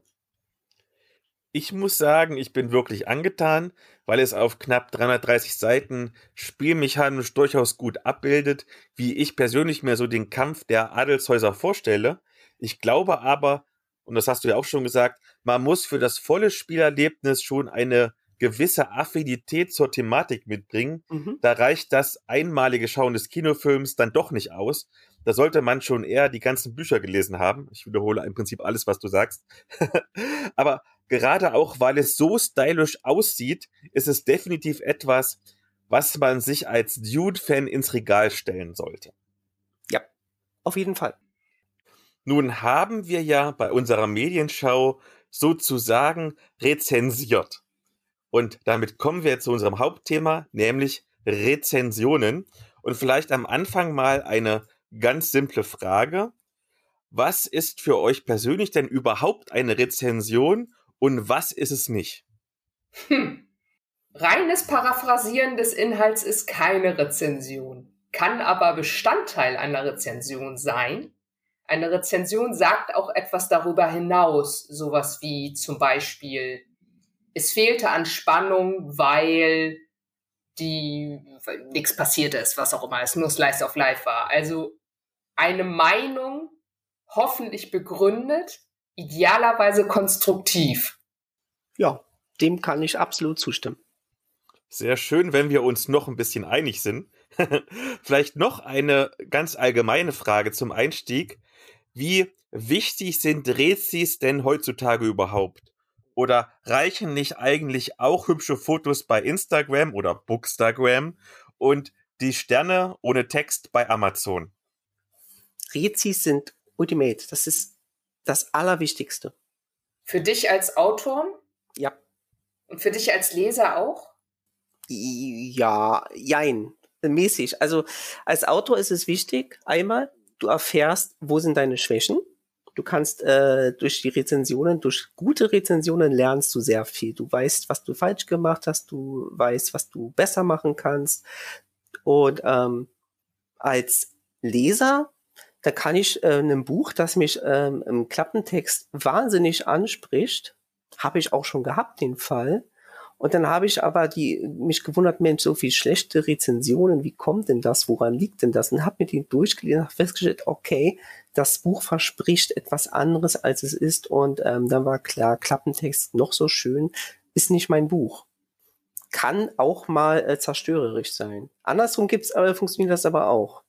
Ich muss sagen, ich bin wirklich angetan, weil es auf knapp 330 Seiten spielmechanisch durchaus gut abbildet, wie ich persönlich mir so den Kampf der Adelshäuser vorstelle. Ich glaube aber, und das hast du ja auch schon gesagt, man muss für das volle Spielerlebnis schon eine gewisse Affinität zur Thematik mitbringen. Mhm. Da reicht das einmalige Schauen des Kinofilms dann doch nicht aus. Da sollte man schon eher die ganzen Bücher gelesen haben. Ich wiederhole im Prinzip alles, was du sagst. Aber gerade auch, weil es so stylisch aussieht, ist es definitiv etwas, was man sich als Dude-Fan ins Regal stellen sollte. Ja, auf jeden Fall. Nun haben wir ja bei unserer Medienschau sozusagen rezensiert. Und damit kommen wir zu unserem Hauptthema, nämlich Rezensionen. Und vielleicht am Anfang mal eine ganz simple Frage. Was ist für euch persönlich denn überhaupt eine Rezension und was ist es nicht? Hm. Reines Paraphrasieren des Inhalts ist keine Rezension, kann aber Bestandteil einer Rezension sein. Eine Rezension sagt auch etwas darüber hinaus, sowas wie zum Beispiel, es fehlte an Spannung, weil die nichts passiert ist, was auch immer, es nur Slice of Life war. Also eine Meinung hoffentlich begründet, idealerweise konstruktiv. Ja, dem kann ich absolut zustimmen. Sehr schön, wenn wir uns noch ein bisschen einig sind. Vielleicht noch eine ganz allgemeine Frage zum Einstieg. Wie wichtig sind Rezis denn heutzutage überhaupt? Oder reichen nicht eigentlich auch hübsche Fotos bei Instagram oder Bookstagram und die Sterne ohne Text bei Amazon? Rezis sind Ultimate. Das ist das Allerwichtigste. Für dich als Autor? Ja. Und für dich als Leser auch? Ja, jein. Mäßig. Also als Autor ist es wichtig, einmal, du erfährst, wo sind deine Schwächen. Du kannst äh, durch die Rezensionen, durch gute Rezensionen lernst du sehr viel. Du weißt, was du falsch gemacht hast, du weißt, was du besser machen kannst. Und ähm, als Leser da kann ich äh, einem Buch, das mich ähm, im Klappentext wahnsinnig anspricht, habe ich auch schon gehabt, den Fall. Und dann habe ich aber die, mich gewundert, Mensch, so viel schlechte Rezensionen, wie kommt denn das, woran liegt denn das? Und habe mir die durchgelesen, habe festgestellt, okay, das Buch verspricht etwas anderes, als es ist. Und ähm, dann war klar, Klappentext noch so schön, ist nicht mein Buch. Kann auch mal äh, zerstörerisch sein. Andersrum gibt's aber, funktioniert das aber auch.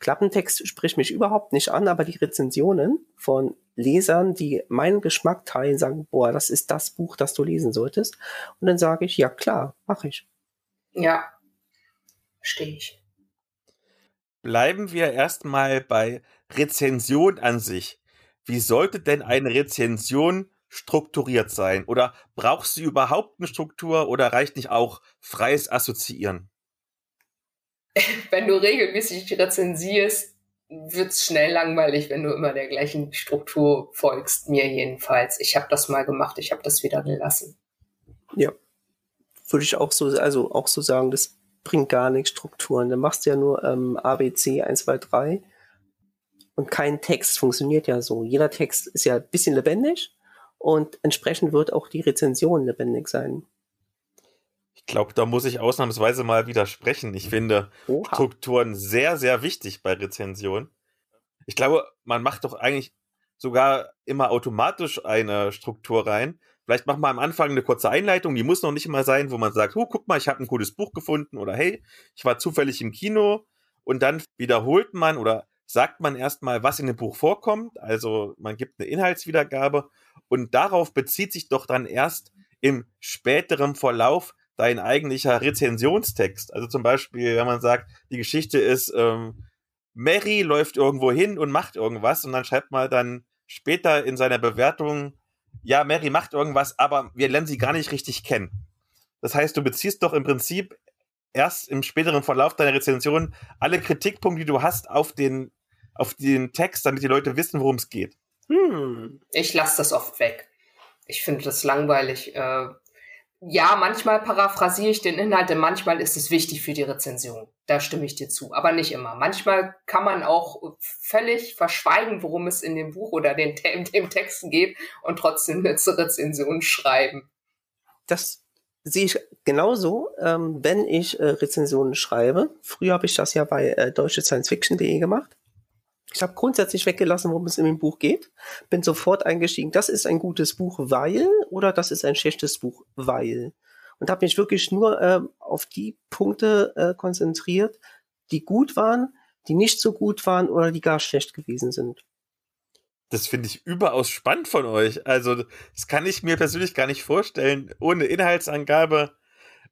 Klappentext spricht mich überhaupt nicht an, aber die Rezensionen von Lesern, die meinen Geschmack teilen, sagen, boah, das ist das Buch, das du lesen solltest. Und dann sage ich, ja klar, mache ich. Ja, verstehe ich. Bleiben wir erstmal bei Rezension an sich. Wie sollte denn eine Rezension strukturiert sein? Oder brauchst du überhaupt eine Struktur oder reicht nicht auch freies Assoziieren? wenn du regelmäßig rezensierst, wird's schnell langweilig, wenn du immer der gleichen Struktur folgst. Mir jedenfalls. Ich habe das mal gemacht, ich habe das wieder gelassen. Ja, würde ich auch so, also auch so sagen, das bringt gar nichts Strukturen. Du machst ja nur ähm, ABC 1, 2, 3 und kein Text funktioniert ja so. Jeder Text ist ja ein bisschen lebendig und entsprechend wird auch die Rezension lebendig sein. Ich glaube, da muss ich ausnahmsweise mal widersprechen. Ich finde Oha. Strukturen sehr, sehr wichtig bei Rezensionen. Ich glaube, man macht doch eigentlich sogar immer automatisch eine Struktur rein. Vielleicht macht man am Anfang eine kurze Einleitung, die muss noch nicht immer sein, wo man sagt, oh, guck mal, ich habe ein gutes Buch gefunden oder hey, ich war zufällig im Kino und dann wiederholt man oder sagt man erstmal, was in dem Buch vorkommt. Also man gibt eine Inhaltswiedergabe und darauf bezieht sich doch dann erst im späteren Verlauf dein eigentlicher Rezensionstext. Also zum Beispiel, wenn man sagt, die Geschichte ist, ähm, Mary läuft irgendwo hin und macht irgendwas und dann schreibt man dann später in seiner Bewertung, ja, Mary macht irgendwas, aber wir lernen sie gar nicht richtig kennen. Das heißt, du beziehst doch im Prinzip erst im späteren Verlauf deiner Rezension alle Kritikpunkte, die du hast, auf den, auf den Text, damit die Leute wissen, worum es geht. Hm. Ich lasse das oft weg. Ich finde das langweilig. Äh, ja, manchmal paraphrasiere ich den Inhalt, denn manchmal ist es wichtig für die Rezension. Da stimme ich dir zu, aber nicht immer. Manchmal kann man auch völlig verschweigen, worum es in dem Buch oder den, dem Texten geht und trotzdem eine Rezension schreiben. Das sehe ich genauso, ähm, wenn ich äh, Rezensionen schreibe. Früher habe ich das ja bei äh, deutschesciencefiction.de gemacht. Ich habe grundsätzlich weggelassen, worum es in dem Buch geht. Bin sofort eingestiegen, das ist ein gutes Buch, weil oder das ist ein schlechtes Buch, weil. Und habe mich wirklich nur äh, auf die Punkte äh, konzentriert, die gut waren, die nicht so gut waren oder die gar schlecht gewesen sind. Das finde ich überaus spannend von euch. Also, das kann ich mir persönlich gar nicht vorstellen, ohne Inhaltsangabe.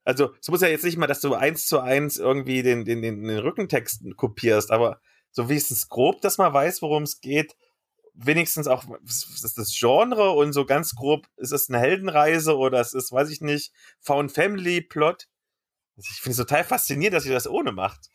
Also, es muss ja jetzt nicht mal, dass du eins zu eins irgendwie den, den, den, Rückentext kopierst, aber so wenigstens grob, dass man weiß, worum es geht. Wenigstens auch das, das Genre und so ganz grob, ist es eine Heldenreise oder es ist, weiß ich nicht, Found Family Plot. Also ich finde es total faszinierend, dass ihr das ohne macht.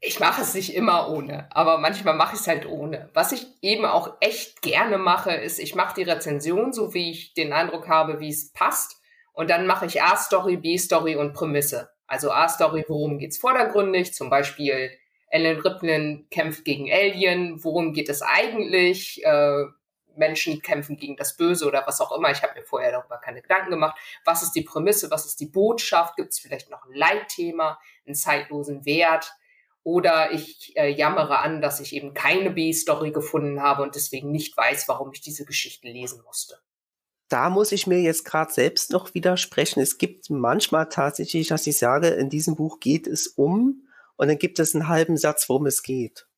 Ich mache es nicht immer ohne, aber manchmal mache ich es halt ohne. Was ich eben auch echt gerne mache, ist, ich mache die Rezension, so wie ich den Eindruck habe, wie es passt. Und dann mache ich A-Story, B-Story und Prämisse. Also A-Story, worum geht's vordergründig? Zum Beispiel Ellen Riplin kämpft gegen Alien. Worum geht es eigentlich? Äh, Menschen kämpfen gegen das Böse oder was auch immer. Ich habe mir vorher darüber keine Gedanken gemacht. Was ist die Prämisse? Was ist die Botschaft? Gibt es vielleicht noch ein Leitthema, einen zeitlosen Wert? Oder ich äh, jammere an, dass ich eben keine B-Story gefunden habe und deswegen nicht weiß, warum ich diese Geschichte lesen musste. Da muss ich mir jetzt gerade selbst noch widersprechen. Es gibt manchmal tatsächlich, dass ich sage, in diesem Buch geht es um und dann gibt es einen halben Satz, worum es geht.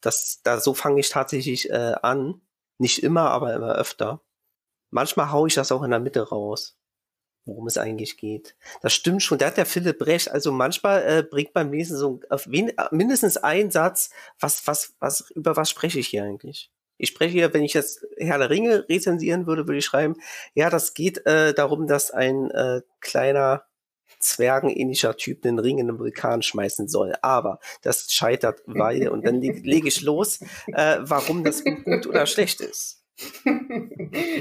Das, da, so fange ich tatsächlich äh, an. Nicht immer, aber immer öfter. Manchmal haue ich das auch in der Mitte raus, worum es eigentlich geht. Das stimmt schon. Da hat der Philipp recht. Also manchmal äh, bringt beim Lesen so auf wen, mindestens ein Satz, was, was, was, über was spreche ich hier eigentlich? Ich spreche hier, wenn ich jetzt Herr der Ringe rezensieren würde, würde ich schreiben, ja, das geht äh, darum, dass ein äh, kleiner zwergenähnlicher Typ den Ring in den Vulkan schmeißen soll. Aber das scheitert, weil, und dann lege ich los, äh, warum das gut oder schlecht ist.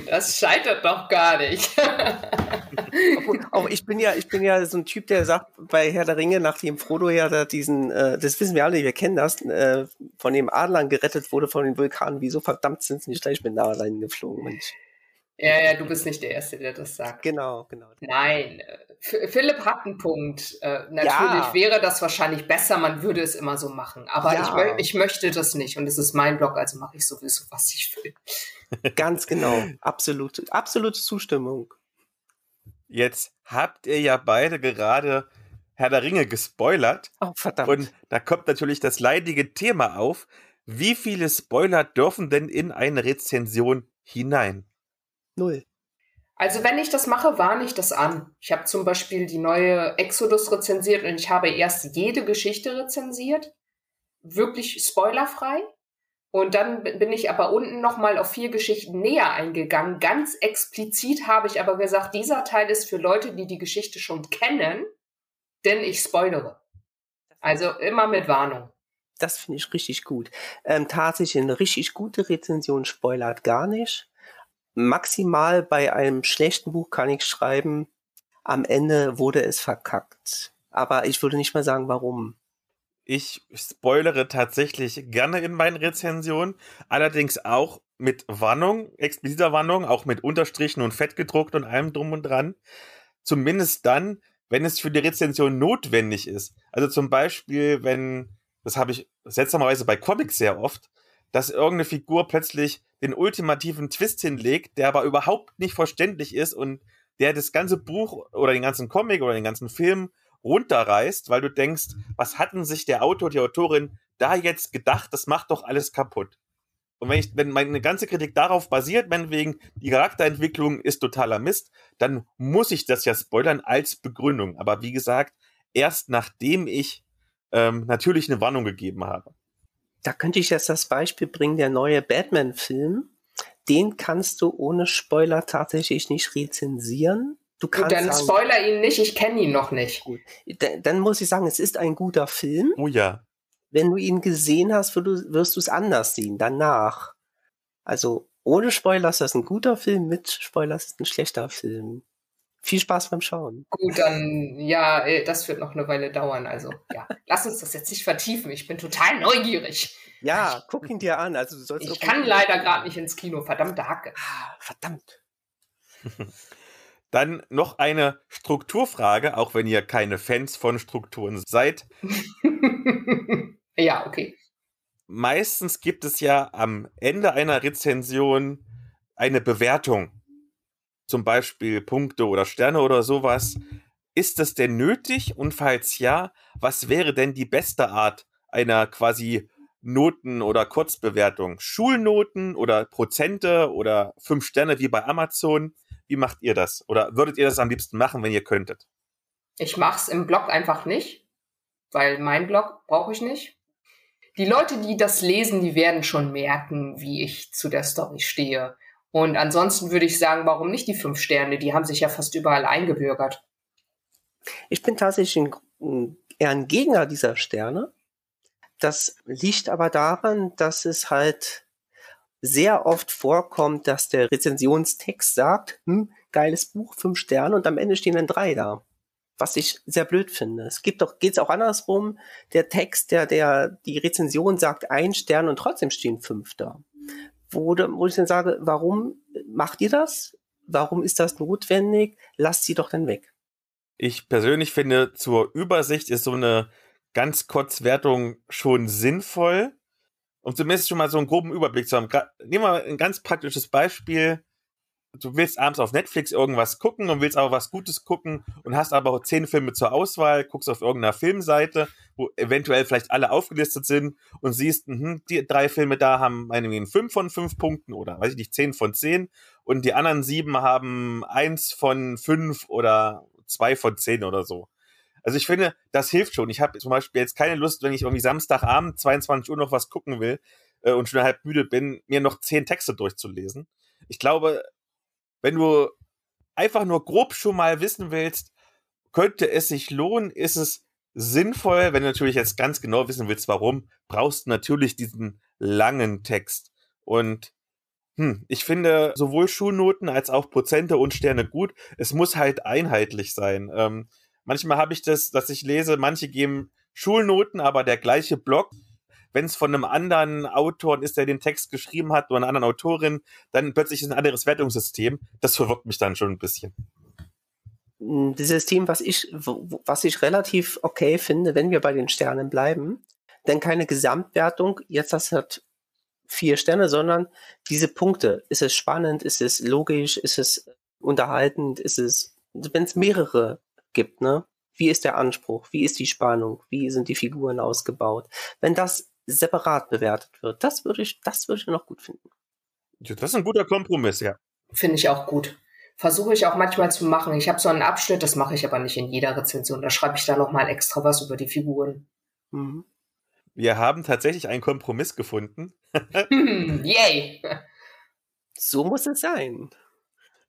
Das scheitert doch gar nicht. auch ich bin ja, ich bin ja so ein Typ, der sagt bei Herr der Ringe, nachdem Frodo ja da diesen, äh, das wissen wir alle, wir kennen das, äh, von dem Adlern gerettet wurde von den Vulkanen. Wieso verdammt sind sie nicht gleich mit nah reingeflogen, Mensch? Ja, ja, du bist nicht der Erste, der das sagt. Genau, genau. Nein, äh, Philipp hat einen Punkt. Äh, natürlich ja. wäre das wahrscheinlich besser, man würde es immer so machen. Aber ja. ich, mö ich, möchte das nicht und es ist mein Blog, also mache ich sowieso, was ich will. Ganz genau. Absolute, absolute Zustimmung. Jetzt habt ihr ja beide gerade Herr der Ringe gespoilert. Oh, verdammt. Und da kommt natürlich das leidige Thema auf. Wie viele Spoiler dürfen denn in eine Rezension hinein? Null. Also wenn ich das mache, warne ich das an. Ich habe zum Beispiel die neue Exodus rezensiert und ich habe erst jede Geschichte rezensiert, wirklich spoilerfrei. Und dann bin ich aber unten nochmal auf vier Geschichten näher eingegangen. Ganz explizit habe ich aber gesagt, dieser Teil ist für Leute, die die Geschichte schon kennen, denn ich spoilere. Also immer mit Warnung. Das finde ich richtig gut. Ähm, tatsächlich eine richtig gute Rezension spoilert gar nicht maximal bei einem schlechten Buch kann ich schreiben, am Ende wurde es verkackt. Aber ich würde nicht mal sagen, warum. Ich spoilere tatsächlich gerne in meinen Rezensionen, allerdings auch mit Warnung, expliziter Warnung, auch mit Unterstrichen und Fett gedruckt und allem drum und dran. Zumindest dann, wenn es für die Rezension notwendig ist. Also zum Beispiel, wenn, das habe ich seltsamerweise bei Comics sehr oft, dass irgendeine Figur plötzlich den ultimativen Twist hinlegt, der aber überhaupt nicht verständlich ist und der das ganze Buch oder den ganzen Comic oder den ganzen Film runterreißt, weil du denkst, was hatten sich der Autor, die Autorin da jetzt gedacht, das macht doch alles kaputt. Und wenn ich, wenn meine ganze Kritik darauf basiert, meinetwegen, die Charakterentwicklung ist totaler Mist, dann muss ich das ja spoilern als Begründung. Aber wie gesagt, erst nachdem ich ähm, natürlich eine Warnung gegeben habe. Da könnte ich jetzt das Beispiel bringen, der neue Batman-Film. Den kannst du ohne Spoiler tatsächlich nicht rezensieren. Du kannst Gut, dann sagen, spoiler ihn nicht, ich kenne ihn noch nicht. Gut. Dann, dann muss ich sagen, es ist ein guter Film. Oh ja. Wenn du ihn gesehen hast, wirst du es anders sehen, danach. Also ohne Spoiler ist das ein guter Film, mit Spoiler ist es ein schlechter Film. Viel Spaß beim Schauen. Gut, dann, ja, äh, das wird noch eine Weile dauern. Also, ja, lass uns das jetzt nicht vertiefen. Ich bin total neugierig. Ja, guck ihn dir an. Also, du sollst ich kann leider gerade nicht ins Kino. Verdammte Hacke. Ah, verdammt. Dann noch eine Strukturfrage, auch wenn ihr keine Fans von Strukturen seid. ja, okay. Meistens gibt es ja am Ende einer Rezension eine Bewertung. Zum Beispiel Punkte oder Sterne oder sowas. Ist das denn nötig? Und falls ja, was wäre denn die beste Art einer quasi Noten- oder Kurzbewertung? Schulnoten oder Prozente oder fünf Sterne wie bei Amazon? Wie macht ihr das? Oder würdet ihr das am liebsten machen, wenn ihr könntet? Ich mach's im Blog einfach nicht, weil mein Blog brauche ich nicht. Die Leute, die das lesen, die werden schon merken, wie ich zu der Story stehe. Und ansonsten würde ich sagen, warum nicht die fünf Sterne? Die haben sich ja fast überall eingebürgert. Ich bin tatsächlich ein, eher ein Gegner dieser Sterne. Das liegt aber daran, dass es halt sehr oft vorkommt, dass der Rezensionstext sagt, hm, geiles Buch, fünf Sterne und am Ende stehen dann drei da. Was ich sehr blöd finde. Es gibt doch, geht's auch andersrum. Der Text, der, der, die Rezension sagt ein Stern und trotzdem stehen fünf da. Wo, wo ich dann sage, warum macht ihr das? Warum ist das notwendig? Lasst sie doch dann weg. Ich persönlich finde, zur Übersicht ist so eine ganz Kurzwertung schon sinnvoll um zumindest schon mal so einen groben Überblick zu haben. Nehmen wir mal ein ganz praktisches Beispiel. Du willst abends auf Netflix irgendwas gucken und willst aber was Gutes gucken und hast aber zehn Filme zur Auswahl, guckst auf irgendeiner Filmseite, wo eventuell vielleicht alle aufgelistet sind und siehst, mh, die drei Filme da haben meinetwegen fünf von fünf Punkten oder weiß ich nicht, zehn von zehn und die anderen sieben haben eins von fünf oder zwei von zehn oder so. Also ich finde, das hilft schon. Ich habe zum Beispiel jetzt keine Lust, wenn ich irgendwie Samstagabend 22 Uhr noch was gucken will äh, und schon halb müde bin, mir noch zehn Texte durchzulesen. Ich glaube, wenn du einfach nur grob schon mal wissen willst, könnte es sich lohnen, ist es sinnvoll, wenn du natürlich jetzt ganz genau wissen willst, warum, brauchst du natürlich diesen langen Text. Und hm, ich finde sowohl Schulnoten als auch Prozente und Sterne gut. Es muss halt einheitlich sein. Ähm, Manchmal habe ich das, dass ich lese, manche geben Schulnoten, aber der gleiche Blog. Wenn es von einem anderen Autor ist, der den Text geschrieben hat, oder einer anderen Autorin, dann plötzlich ist ein anderes Wertungssystem. Das verwirrt mich dann schon ein bisschen. Das System, was ich, was ich relativ okay finde, wenn wir bei den Sternen bleiben, denn keine Gesamtwertung, jetzt das hat vier Sterne, sondern diese Punkte. Ist es spannend? Ist es logisch? Ist es unterhaltend? Ist es, wenn es mehrere gibt, ne? Wie ist der Anspruch? Wie ist die Spannung? Wie sind die Figuren ausgebaut? Wenn das separat bewertet wird, das würde ich, das würde ich noch gut finden. Das ist ein guter Kompromiss, ja. Finde ich auch gut. Versuche ich auch manchmal zu machen. Ich habe so einen Abschnitt, das mache ich aber nicht in jeder Rezension. Da schreibe ich da noch mal extra was über die Figuren. Mhm. Wir haben tatsächlich einen Kompromiss gefunden. Yay! So muss es sein.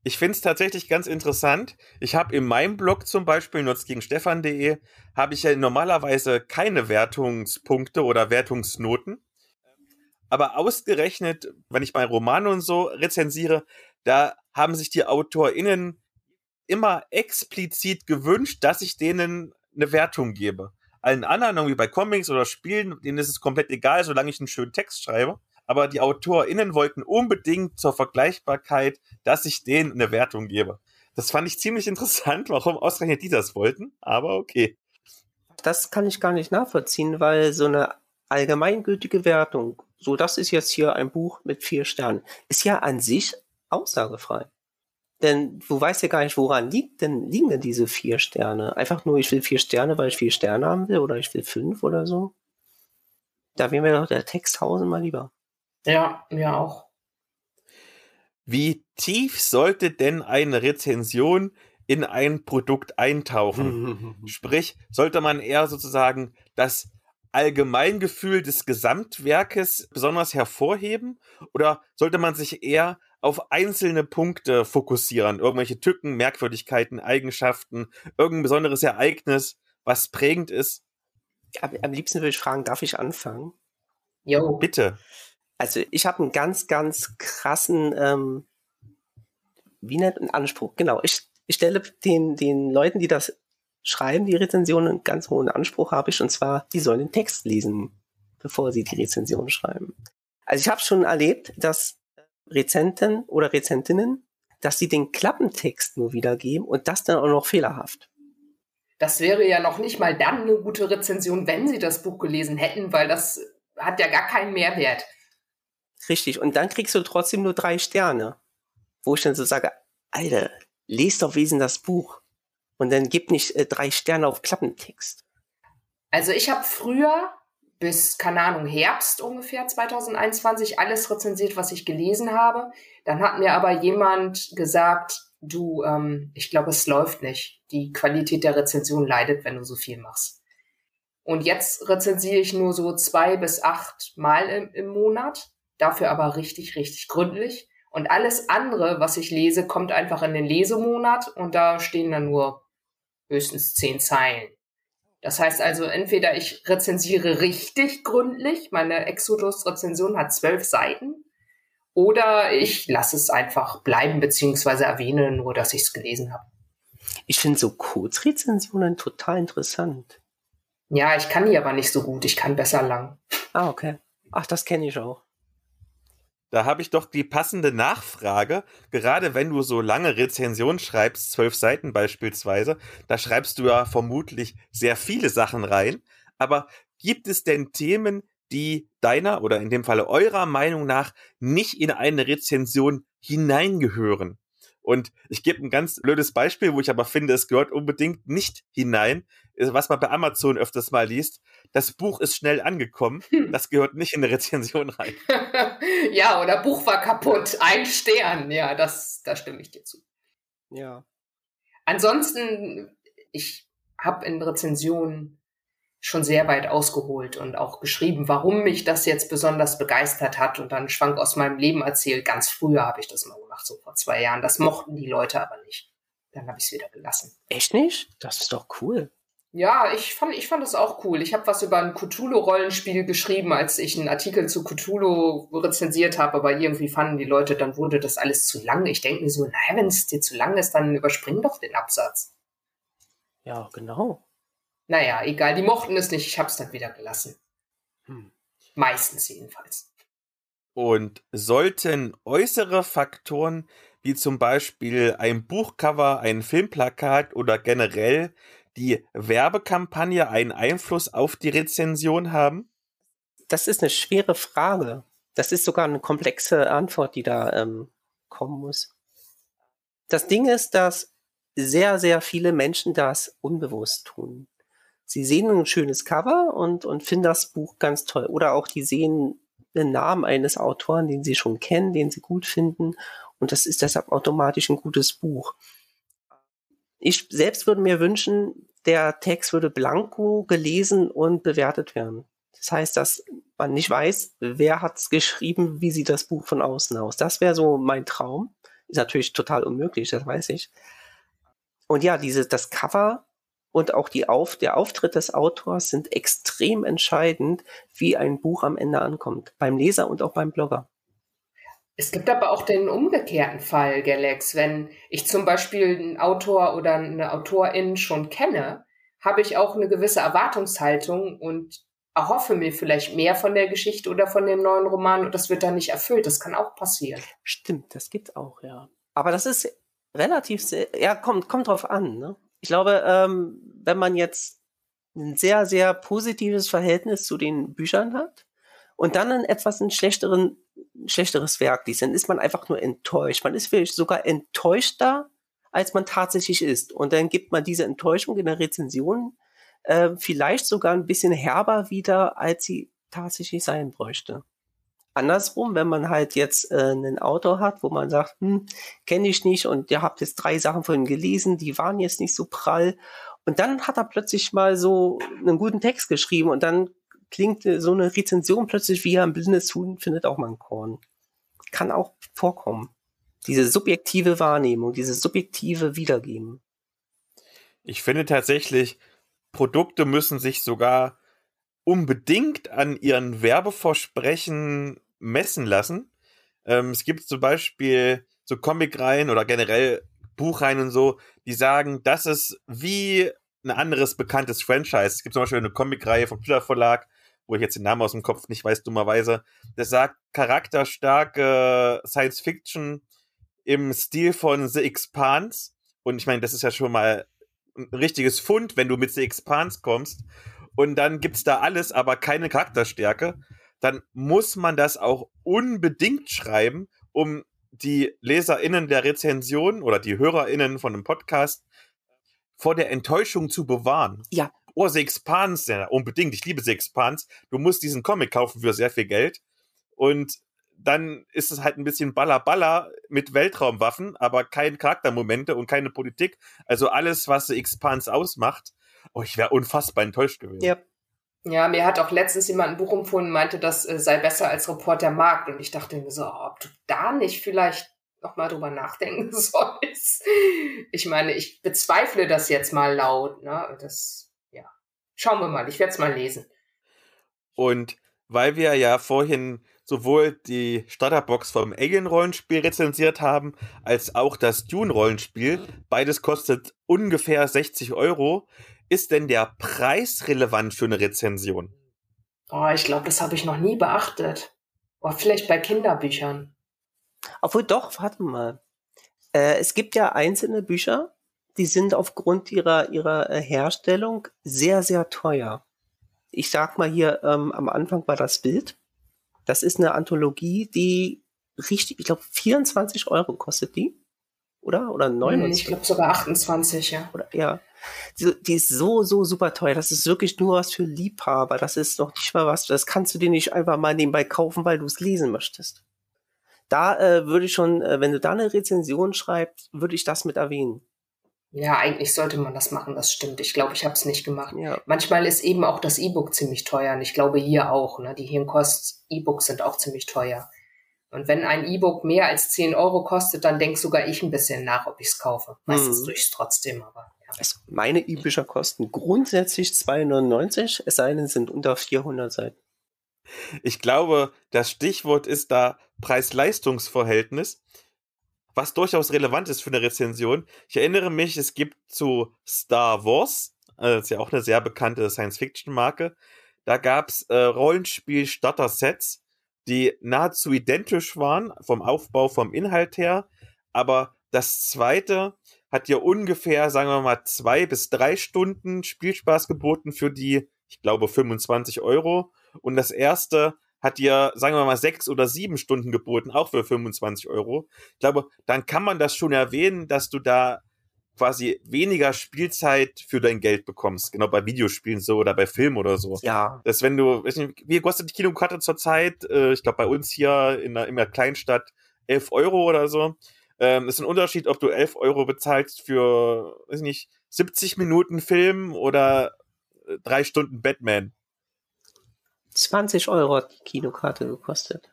Ich finde es tatsächlich ganz interessant. Ich habe in meinem Blog zum Beispiel, nutzgegenstefan.de, habe ich ja normalerweise keine Wertungspunkte oder Wertungsnoten. Aber ausgerechnet, wenn ich meine Romane und so rezensiere, da haben sich die AutorInnen immer explizit gewünscht, dass ich denen eine Wertung gebe. Allen anderen, irgendwie bei Comics oder Spielen, denen ist es komplett egal, solange ich einen schönen Text schreibe. Aber die AutorInnen wollten unbedingt zur Vergleichbarkeit, dass ich denen eine Wertung gebe. Das fand ich ziemlich interessant, warum ausgerechnet die das wollten, aber okay. Das kann ich gar nicht nachvollziehen, weil so eine allgemeingültige Wertung, so das ist jetzt hier ein Buch mit vier Sternen, ist ja an sich aussagefrei. Denn du weißt ja gar nicht, woran liegt denn, liegen denn diese vier Sterne? Einfach nur, ich will vier Sterne, weil ich vier Sterne haben will, oder ich will fünf oder so. Da wäre mir doch der Text tausendmal lieber. Ja, mir auch. Wie tief sollte denn eine Rezension in ein Produkt eintauchen? Sprich, sollte man eher sozusagen das Allgemeingefühl des Gesamtwerkes besonders hervorheben oder sollte man sich eher auf einzelne Punkte fokussieren, irgendwelche Tücken, Merkwürdigkeiten, Eigenschaften, irgendein besonderes Ereignis, was prägend ist? Am, am liebsten würde ich fragen, darf ich anfangen? Jo. Bitte. Also ich habe einen ganz, ganz krassen, ähm, wie nennt einen Anspruch? Genau, ich, ich stelle den, den Leuten, die das schreiben, die Rezensionen, einen ganz hohen Anspruch habe ich, und zwar, die sollen den Text lesen, bevor sie die Rezension schreiben. Also ich habe schon erlebt, dass Rezenten oder Rezentinnen, dass sie den Klappentext nur wiedergeben und das dann auch noch fehlerhaft. Das wäre ja noch nicht mal dann eine gute Rezension, wenn sie das Buch gelesen hätten, weil das hat ja gar keinen Mehrwert. Richtig, und dann kriegst du trotzdem nur drei Sterne. Wo ich dann so sage, Alter, lest doch wesen das Buch. Und dann gib nicht äh, drei Sterne auf Klappentext. Also ich habe früher bis, keine Ahnung, Herbst ungefähr 2021 alles rezensiert, was ich gelesen habe. Dann hat mir aber jemand gesagt, du, ähm, ich glaube, es läuft nicht. Die Qualität der Rezension leidet, wenn du so viel machst. Und jetzt rezensiere ich nur so zwei bis acht Mal im, im Monat, dafür aber richtig, richtig gründlich. Und alles andere, was ich lese, kommt einfach in den Lesemonat und da stehen dann nur höchstens zehn Zeilen. Das heißt also, entweder ich rezensiere richtig gründlich, meine Exodus-Rezension hat zwölf Seiten, oder ich lasse es einfach bleiben, beziehungsweise erwähne nur, dass ich es gelesen habe. Ich finde so Kurzrezensionen total interessant. Ja, ich kann die aber nicht so gut, ich kann besser lang. Ah, okay. Ach, das kenne ich auch. Da habe ich doch die passende Nachfrage. Gerade wenn du so lange Rezensionen schreibst, zwölf Seiten beispielsweise, da schreibst du ja vermutlich sehr viele Sachen rein. Aber gibt es denn Themen, die deiner oder in dem Falle eurer Meinung nach nicht in eine Rezension hineingehören? Und ich gebe ein ganz blödes Beispiel, wo ich aber finde, es gehört unbedingt nicht hinein, was man bei Amazon öfters mal liest. Das Buch ist schnell angekommen. Hm. Das gehört nicht in eine Rezension rein. ja, oder Buch war kaputt. Ein Stern. Ja, das, da stimme ich dir zu. Ja. Ansonsten, ich habe in Rezensionen schon sehr weit ausgeholt und auch geschrieben, warum mich das jetzt besonders begeistert hat und dann Schwank aus meinem Leben erzählt. Ganz früher habe ich das mal gemacht, so vor zwei Jahren. Das mochten die Leute aber nicht. Dann habe ich es wieder gelassen. Echt nicht? Das ist doch cool. Ja, ich fand, ich fand das auch cool. Ich habe was über ein Cthulhu-Rollenspiel geschrieben, als ich einen Artikel zu Cthulhu rezensiert habe, aber irgendwie fanden die Leute, dann wurde das alles zu lang. Ich denke mir so, naja, wenn es dir zu lang ist, dann überspring doch den Absatz. Ja, genau. Naja, egal, die mochten es nicht, ich hab's dann wieder gelassen. Hm. Meistens jedenfalls. Und sollten äußere Faktoren wie zum Beispiel ein Buchcover, ein Filmplakat oder generell die Werbekampagne einen Einfluss auf die Rezension haben? Das ist eine schwere Frage. Das ist sogar eine komplexe Antwort, die da ähm, kommen muss. Das Ding ist, dass sehr, sehr viele Menschen das unbewusst tun sie sehen ein schönes Cover und, und finden das Buch ganz toll. Oder auch die sehen den Namen eines Autoren, den sie schon kennen, den sie gut finden. Und das ist deshalb automatisch ein gutes Buch. Ich selbst würde mir wünschen, der Text würde blanko gelesen und bewertet werden. Das heißt, dass man nicht weiß, wer hat es geschrieben, wie sieht das Buch von außen aus. Das wäre so mein Traum. Ist natürlich total unmöglich, das weiß ich. Und ja, diese, das Cover und auch die Auf, der Auftritt des Autors sind extrem entscheidend, wie ein Buch am Ende ankommt. Beim Leser und auch beim Blogger. Es gibt aber auch den umgekehrten Fall, Galax. Wenn ich zum Beispiel einen Autor oder eine Autorin schon kenne, habe ich auch eine gewisse Erwartungshaltung und erhoffe mir vielleicht mehr von der Geschichte oder von dem neuen Roman und das wird dann nicht erfüllt. Das kann auch passieren. Stimmt, das gibt auch, ja. Aber das ist relativ, ja, kommt, kommt drauf an. Ne? Ich glaube, ähm, wenn man jetzt ein sehr, sehr positives Verhältnis zu den Büchern hat und dann ein etwas ein schlechteren, schlechteres Werk liest, dann ist man einfach nur enttäuscht. Man ist vielleicht sogar enttäuschter, als man tatsächlich ist. Und dann gibt man diese Enttäuschung in der Rezension äh, vielleicht sogar ein bisschen herber wieder, als sie tatsächlich sein bräuchte. Andersrum, wenn man halt jetzt äh, einen Autor hat, wo man sagt, hm, kenne ich nicht und ihr habt jetzt drei Sachen von ihm gelesen, die waren jetzt nicht so prall. Und dann hat er plötzlich mal so einen guten Text geschrieben und dann klingt äh, so eine Rezension plötzlich wie ein blindes Huhn findet auch mal ein Korn. Kann auch vorkommen. Diese subjektive Wahrnehmung, diese subjektive Wiedergeben. Ich finde tatsächlich, Produkte müssen sich sogar unbedingt an ihren Werbeversprechen messen lassen. Ähm, es gibt zum Beispiel so Comicreihen oder generell Buchreihen und so, die sagen, das ist wie ein anderes bekanntes Franchise. Es gibt zum Beispiel eine Comicreihe vom Tüller Verlag, wo ich jetzt den Namen aus dem Kopf nicht weiß, dummerweise. Das sagt charakterstarke Science Fiction im Stil von The Expanse. Und ich meine, das ist ja schon mal ein richtiges Fund, wenn du mit The Expanse kommst und dann gibt's da alles, aber keine Charakterstärke, dann muss man das auch unbedingt schreiben, um die LeserInnen der Rezension oder die HörerInnen von einem Podcast vor der Enttäuschung zu bewahren. Ja. Oh, The Expanse, ja, unbedingt. Ich liebe The Expanse. Du musst diesen Comic kaufen für sehr viel Geld. Und dann ist es halt ein bisschen Baller Baller mit Weltraumwaffen, aber keine Charaktermomente und keine Politik. Also alles, was The Expanse ausmacht. Oh, ich wäre unfassbar enttäuscht gewesen. Ja. Ja, mir hat auch letztens jemand ein Buch empfohlen, meinte, das äh, sei besser als Report der Markt. Und ich dachte mir so, ob du da nicht vielleicht nochmal drüber nachdenken sollst. Ich meine, ich bezweifle das jetzt mal laut. Ne? Das. Schauen wir mal, ich werde es mal lesen. Und weil wir ja vorhin sowohl die Starterbox vom Alien-Rollenspiel rezensiert haben, als auch das Dune-Rollenspiel. Beides kostet ungefähr 60 Euro. Ist denn der Preis relevant für eine Rezension? Oh, ich glaube, das habe ich noch nie beachtet. Oh, vielleicht bei Kinderbüchern. Obwohl doch, warte mal. Äh, es gibt ja einzelne Bücher, die sind aufgrund ihrer, ihrer äh, Herstellung sehr, sehr teuer. Ich sag mal hier, ähm, am Anfang war das Bild. Das ist eine Anthologie, die richtig, ich glaube, 24 Euro kostet die. Oder? Oder 29? Ich glaube sogar 28, ja. Oder, ja. Die, die, ist so, so super teuer. Das ist wirklich nur was für Liebhaber. Das ist doch nicht mal was, das kannst du dir nicht einfach mal nebenbei kaufen, weil du es lesen möchtest. Da äh, würde ich schon, äh, wenn du da eine Rezension schreibst, würde ich das mit erwähnen. Ja, eigentlich sollte man das machen, das stimmt. Ich glaube, ich habe es nicht gemacht. Ja. Manchmal ist eben auch das E-Book ziemlich teuer und ich glaube hier auch. Ne? Die Hirnkost-E-Books sind auch ziemlich teuer. Und wenn ein E-Book mehr als 10 Euro kostet, dann denk sogar ich ein bisschen nach, ob ich es kaufe. Meistens mhm. tue ich es trotzdem, aber. Ja. Also meine E-Bücher kosten grundsätzlich 2,99, es sei denn, sind unter 400 Seiten. Ich glaube, das Stichwort ist da Preis-Leistungs-Verhältnis was durchaus relevant ist für eine Rezension. Ich erinnere mich, es gibt zu Star Wars, äh, das ist ja auch eine sehr bekannte Science-Fiction-Marke, da gab's äh, Rollenspiel-Starter-Sets, die nahezu identisch waren vom Aufbau, vom Inhalt her, aber das zweite hat ja ungefähr, sagen wir mal, zwei bis drei Stunden Spielspaß geboten für die, ich glaube, 25 Euro. Und das erste hat dir, sagen wir mal, sechs oder sieben Stunden geboten, auch für 25 Euro. Ich glaube, dann kann man das schon erwähnen, dass du da quasi weniger Spielzeit für dein Geld bekommst. Genau bei Videospielen so oder bei Filmen oder so. Ja. Dass wenn du, wie kostet die Kinokarte zurzeit? Äh, ich glaube bei uns hier in der, in der Kleinstadt 11 Euro oder so. Ähm, ist ein Unterschied, ob du 11 Euro bezahlst für, weiß nicht, 70 Minuten Film oder äh, drei Stunden Batman. 20 Euro hat die Kinokarte gekostet.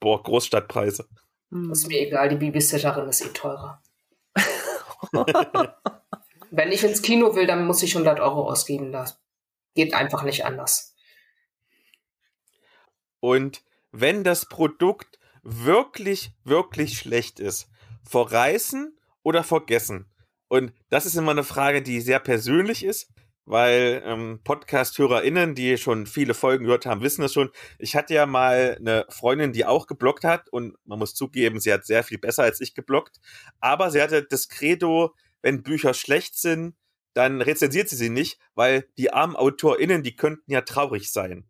Boah, Großstadtpreise. Hm. Ist mir egal, die Babysitterin ist eh teurer. Wenn ich ins Kino will, dann muss ich 100 Euro ausgeben. Das geht einfach nicht anders. Und wenn das Produkt wirklich, wirklich schlecht ist, verreißen oder vergessen? Und das ist immer eine Frage, die sehr persönlich ist. Weil ähm, Podcast-HörerInnen, die schon viele Folgen gehört haben, wissen es schon. Ich hatte ja mal eine Freundin, die auch geblockt hat und man muss zugeben, sie hat sehr viel besser als ich geblockt. Aber sie hatte das Credo, wenn Bücher schlecht sind, dann rezensiert sie sie nicht, weil die armen AutorInnen, die könnten ja traurig sein.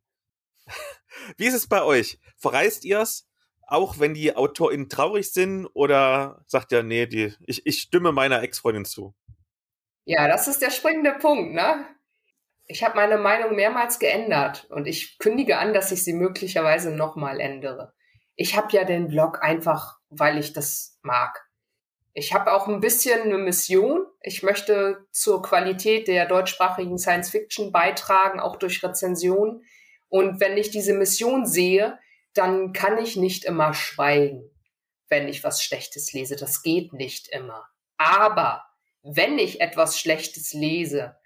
Wie ist es bei euch? Verreist ihr's? Auch wenn die AutorInnen traurig sind oder sagt ihr, nee, die, ich, ich stimme meiner Ex-Freundin zu? Ja, das ist der springende Punkt, ne? Ich habe meine Meinung mehrmals geändert und ich kündige an, dass ich sie möglicherweise nochmal ändere. Ich habe ja den Blog einfach, weil ich das mag. Ich habe auch ein bisschen eine Mission. Ich möchte zur Qualität der deutschsprachigen Science Fiction beitragen, auch durch Rezensionen. Und wenn ich diese Mission sehe, dann kann ich nicht immer schweigen, wenn ich was Schlechtes lese. Das geht nicht immer. Aber wenn ich etwas Schlechtes lese,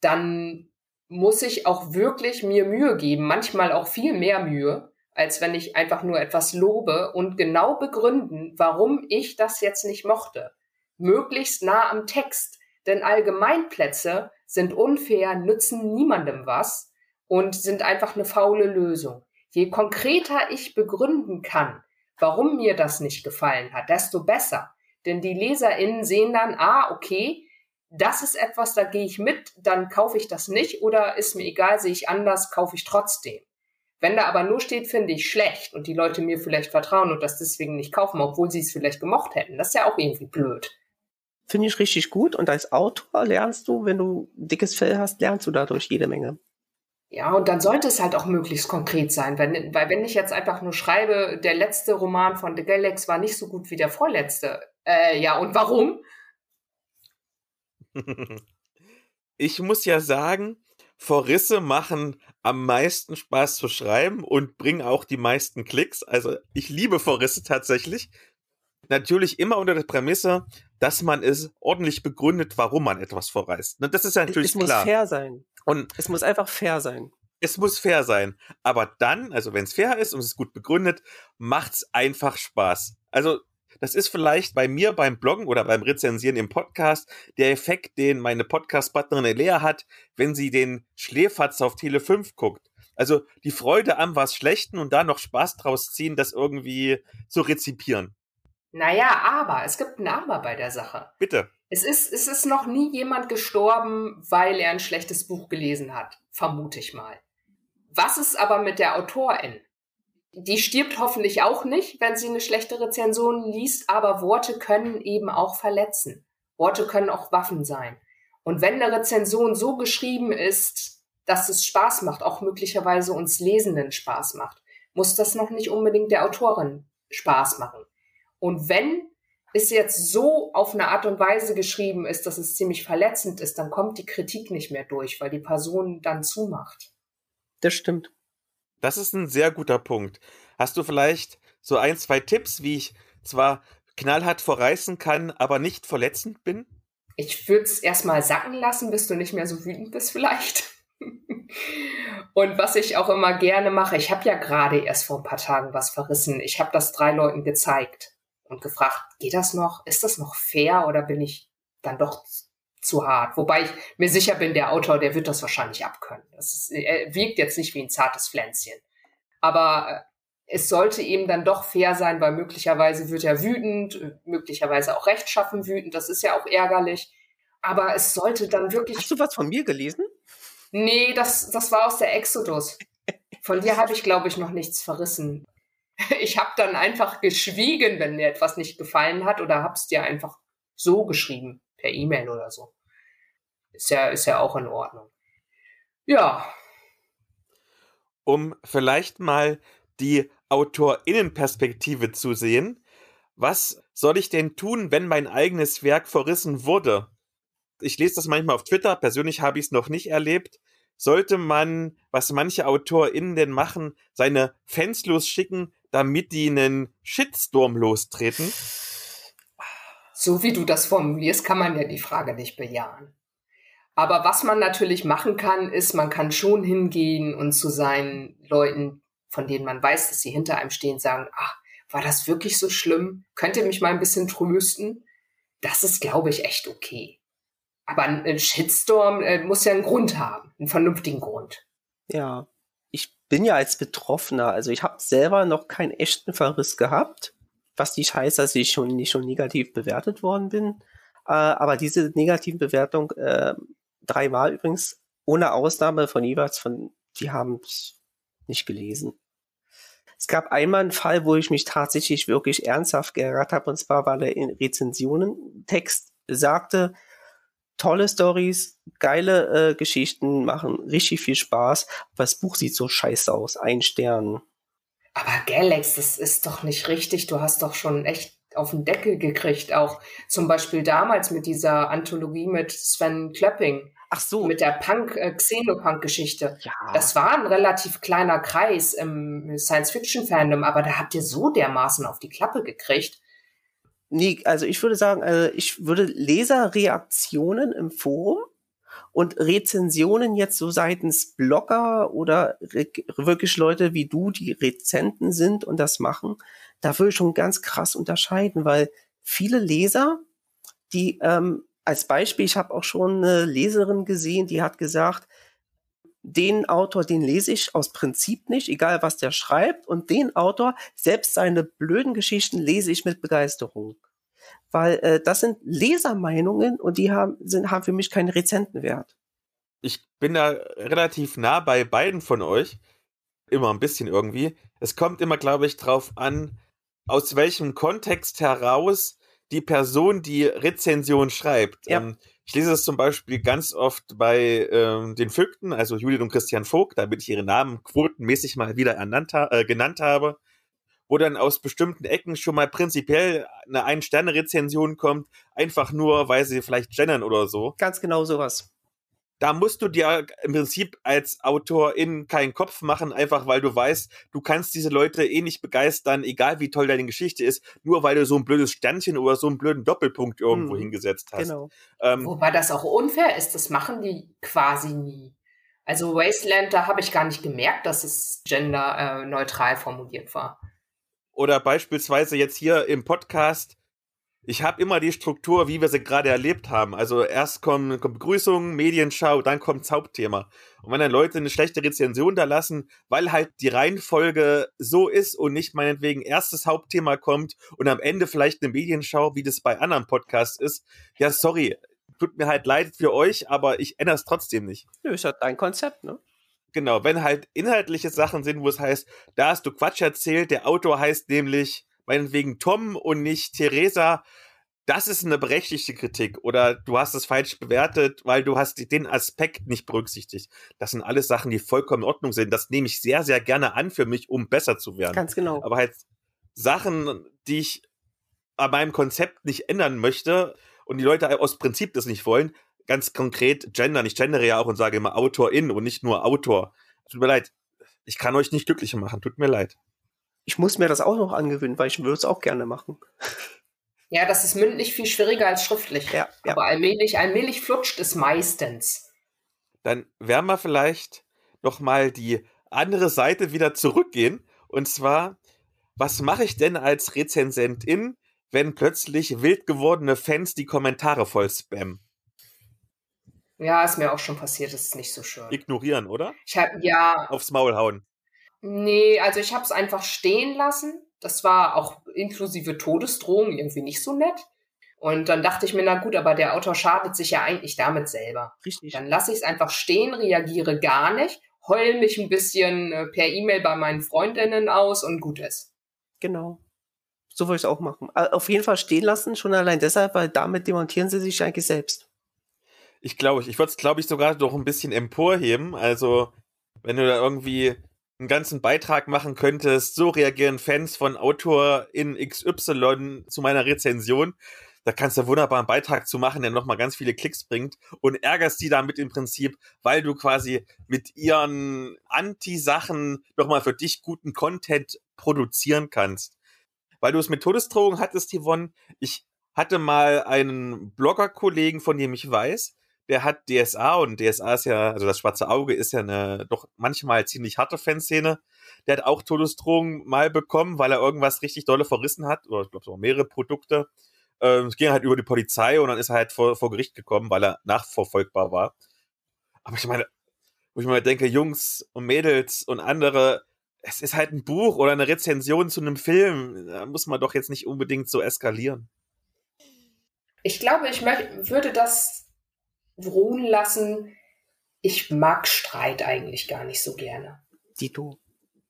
dann muss ich auch wirklich mir Mühe geben, manchmal auch viel mehr Mühe, als wenn ich einfach nur etwas lobe und genau begründen, warum ich das jetzt nicht mochte. Möglichst nah am Text, denn Allgemeinplätze sind unfair, nützen niemandem was und sind einfach eine faule Lösung. Je konkreter ich begründen kann, warum mir das nicht gefallen hat, desto besser. Denn die LeserInnen sehen dann, ah, okay, das ist etwas, da gehe ich mit, dann kaufe ich das nicht oder ist mir egal, sehe ich anders, kaufe ich trotzdem. Wenn da aber nur steht, finde ich schlecht und die Leute mir vielleicht vertrauen und das deswegen nicht kaufen, obwohl sie es vielleicht gemocht hätten, das ist ja auch irgendwie blöd. Finde ich richtig gut und als Autor lernst du, wenn du dickes Fell hast, lernst du dadurch jede Menge. Ja, und dann sollte es halt auch möglichst konkret sein, weil, weil wenn ich jetzt einfach nur schreibe, der letzte Roman von The Galax war nicht so gut wie der vorletzte, äh, ja, und warum? Ich muss ja sagen, Verrisse machen am meisten Spaß zu schreiben und bringen auch die meisten Klicks. Also ich liebe Verrisse tatsächlich. Natürlich immer unter der Prämisse, dass man es ordentlich begründet, warum man etwas verreist. Das ist ja natürlich es klar. Es muss fair sein. Und es muss einfach fair sein. Es muss fair sein. Aber dann, also wenn es fair ist und es ist gut begründet, macht's einfach Spaß. Also das ist vielleicht bei mir beim Bloggen oder beim Rezensieren im Podcast der Effekt, den meine Podcast-Partnerin Lea hat, wenn sie den Schläferz auf Tele 5 guckt. Also die Freude am was Schlechten und da noch Spaß draus ziehen, das irgendwie zu rezipieren. Naja, aber, es gibt ein Aber bei der Sache. Bitte. Es ist, es ist noch nie jemand gestorben, weil er ein schlechtes Buch gelesen hat. Vermute ich mal. Was ist aber mit der Autorin? Die stirbt hoffentlich auch nicht, wenn sie eine schlechte Rezension liest, aber Worte können eben auch verletzen. Worte können auch Waffen sein. Und wenn eine Rezension so geschrieben ist, dass es Spaß macht, auch möglicherweise uns Lesenden Spaß macht, muss das noch nicht unbedingt der Autorin Spaß machen. Und wenn es jetzt so auf eine Art und Weise geschrieben ist, dass es ziemlich verletzend ist, dann kommt die Kritik nicht mehr durch, weil die Person dann zumacht. Das stimmt. Das ist ein sehr guter Punkt. Hast du vielleicht so ein, zwei Tipps, wie ich zwar knallhart verreißen kann, aber nicht verletzend bin? Ich würde es erstmal sacken lassen, bis du nicht mehr so wütend bist vielleicht. Und was ich auch immer gerne mache, ich habe ja gerade erst vor ein paar Tagen was verrissen. Ich habe das drei Leuten gezeigt und gefragt, geht das noch? Ist das noch fair oder bin ich dann doch zu hart. Wobei ich mir sicher bin, der Autor, der wird das wahrscheinlich abkönnen. Das ist, er wirkt jetzt nicht wie ein zartes Pflänzchen. Aber äh, es sollte eben dann doch fair sein, weil möglicherweise wird er wütend, möglicherweise auch rechtschaffen wütend. Das ist ja auch ärgerlich. Aber es sollte dann wirklich. Hast du was von mir gelesen? Nee, das, das war aus der Exodus. Von dir habe ich, glaube ich, noch nichts verrissen. Ich habe dann einfach geschwiegen, wenn mir etwas nicht gefallen hat, oder hab's dir einfach so geschrieben, per E-Mail oder so. Ist ja, ist ja auch in Ordnung. Ja. Um vielleicht mal die AutorInnenperspektive zu sehen, was soll ich denn tun, wenn mein eigenes Werk verrissen wurde? Ich lese das manchmal auf Twitter, persönlich habe ich es noch nicht erlebt. Sollte man, was manche AutorInnen denn machen, seine Fans losschicken, damit die einen Shitstorm lostreten? So wie du das formulierst, kann man ja die Frage nicht bejahen. Aber was man natürlich machen kann, ist, man kann schon hingehen und zu seinen Leuten, von denen man weiß, dass sie hinter einem stehen, sagen, ach, war das wirklich so schlimm? Könnt ihr mich mal ein bisschen trösten? Das ist, glaube ich, echt okay. Aber ein Shitstorm äh, muss ja einen Grund haben, einen vernünftigen Grund. Ja, ich bin ja als Betroffener, also ich habe selber noch keinen echten Verriss gehabt, was nicht heißt, dass ich schon nicht schon negativ bewertet worden bin. Äh, aber diese negativen Bewertung, äh, dreimal übrigens, ohne Ausnahme von jeweils von, die haben es nicht gelesen. Es gab einmal einen Fall, wo ich mich tatsächlich wirklich ernsthaft geärgert habe, und zwar war der in Rezensionen Text sagte, tolle Stories, geile äh, Geschichten, machen richtig viel Spaß, aber das Buch sieht so scheiße aus, ein Stern. Aber Galax, das ist doch nicht richtig. Du hast doch schon echt auf den Deckel gekriegt, auch zum Beispiel damals mit dieser Anthologie mit Sven Klöpping. Ach so. Mit der Punk, äh, Xenopunk-Geschichte. Ja. Das war ein relativ kleiner Kreis im Science-Fiction-Fandom, aber da habt ihr so dermaßen auf die Klappe gekriegt. Nee, also ich würde sagen, also ich würde Leserreaktionen im Forum und Rezensionen jetzt so seitens Blogger oder wirklich Leute wie du, die Rezenten sind und das machen, da würde ich schon ganz krass unterscheiden, weil viele Leser, die ähm, als Beispiel, ich habe auch schon eine Leserin gesehen, die hat gesagt, den Autor, den lese ich aus Prinzip nicht, egal was der schreibt, und den Autor, selbst seine blöden Geschichten lese ich mit Begeisterung. Weil äh, das sind Lesermeinungen und die haben, sind, haben für mich keinen Rezentenwert. Ich bin da relativ nah bei beiden von euch. Immer ein bisschen irgendwie. Es kommt immer, glaube ich, drauf an, aus welchem Kontext heraus die Person, die Rezension schreibt. Ja. Ähm, ich lese es zum Beispiel ganz oft bei ähm, den Vögten, also Judith und Christian Vogt, damit ich ihre Namen quotenmäßig mal wieder ernannt äh, genannt habe, wo dann aus bestimmten Ecken schon mal prinzipiell eine Ein-Sterne-Rezension kommt, einfach nur, weil sie vielleicht gendern oder so. Ganz genau sowas da musst du dir im Prinzip als Autorin keinen Kopf machen, einfach weil du weißt, du kannst diese Leute eh nicht begeistern, egal wie toll deine Geschichte ist, nur weil du so ein blödes Sternchen oder so einen blöden Doppelpunkt irgendwo hm, hingesetzt hast. Genau. Ähm, Wobei das auch unfair ist, das machen die quasi nie. Also Wasteland, da habe ich gar nicht gemerkt, dass es genderneutral äh, formuliert war. Oder beispielsweise jetzt hier im Podcast ich habe immer die Struktur, wie wir sie gerade erlebt haben. Also erst kommt, kommt Begrüßung, Medienschau, dann kommt's Hauptthema. Und wenn dann Leute eine schlechte Rezension da lassen, weil halt die Reihenfolge so ist und nicht meinetwegen erstes Hauptthema kommt und am Ende vielleicht eine Medienschau, wie das bei anderen Podcasts ist, ja, sorry, tut mir halt leid für euch, aber ich ändere es trotzdem nicht. Nö, ist halt dein Konzept, ne? Genau, wenn halt inhaltliche Sachen sind, wo es heißt, da hast du Quatsch erzählt, der Autor heißt nämlich meinetwegen Tom und nicht Theresa, das ist eine berechtigte Kritik oder du hast es falsch bewertet, weil du hast den Aspekt nicht berücksichtigt. Das sind alles Sachen, die vollkommen in Ordnung sind. Das nehme ich sehr, sehr gerne an für mich, um besser zu werden. Ganz genau. Aber halt Sachen, die ich an meinem Konzept nicht ändern möchte und die Leute aus Prinzip das nicht wollen, ganz konkret gendern. Ich gendere ja auch und sage immer Autorin und nicht nur Autor. Tut mir leid. Ich kann euch nicht glücklicher machen. Tut mir leid ich muss mir das auch noch angewöhnen, weil ich würde es auch gerne machen. Ja, das ist mündlich viel schwieriger als schriftlich. Ja, ja. Aber allmählich, allmählich flutscht es meistens. Dann werden wir vielleicht noch mal die andere Seite wieder zurückgehen. Und zwar, was mache ich denn als Rezensentin, wenn plötzlich wild gewordene Fans die Kommentare voll spammen? Ja, ist mir auch schon passiert, das ist nicht so schön. Ignorieren, oder? Ich habe ja. Aufs Maul hauen. Nee, also ich habe es einfach stehen lassen. Das war auch inklusive Todesdrohung irgendwie nicht so nett. Und dann dachte ich mir, na gut, aber der Autor schadet sich ja eigentlich damit selber. Richtig. Dann lasse ich es einfach stehen, reagiere gar nicht, heul mich ein bisschen äh, per E-Mail bei meinen Freundinnen aus und gut ist. Genau. So würde ich es auch machen. Auf jeden Fall stehen lassen, schon allein deshalb, weil damit demontieren sie sich eigentlich selbst. Ich glaube, ich würde es, glaube ich, sogar noch ein bisschen emporheben. Also, wenn du da irgendwie einen ganzen Beitrag machen könntest, so reagieren Fans von Autor in XY zu meiner Rezension. Da kannst du wunderbar einen Beitrag zu machen, der nochmal ganz viele Klicks bringt und ärgerst die damit im Prinzip, weil du quasi mit ihren Anti-Sachen nochmal für dich guten Content produzieren kannst. Weil du es mit Todesdrohung hattest, Yvonne, ich hatte mal einen Blogger-Kollegen, von dem ich weiß, der hat DSA und DSA ist ja, also das schwarze Auge ist ja eine doch manchmal ziemlich harte Fanszene. Der hat auch Todesdrohungen mal bekommen, weil er irgendwas richtig dolle verrissen hat, oder ich glaube so mehrere Produkte. Ähm, es ging halt über die Polizei und dann ist er halt vor, vor Gericht gekommen, weil er nachverfolgbar war. Aber ich meine, wo ich mir denke, Jungs und Mädels und andere, es ist halt ein Buch oder eine Rezension zu einem Film. Da muss man doch jetzt nicht unbedingt so eskalieren. Ich glaube, ich würde das ruhen lassen. Ich mag Streit eigentlich gar nicht so gerne. Dito.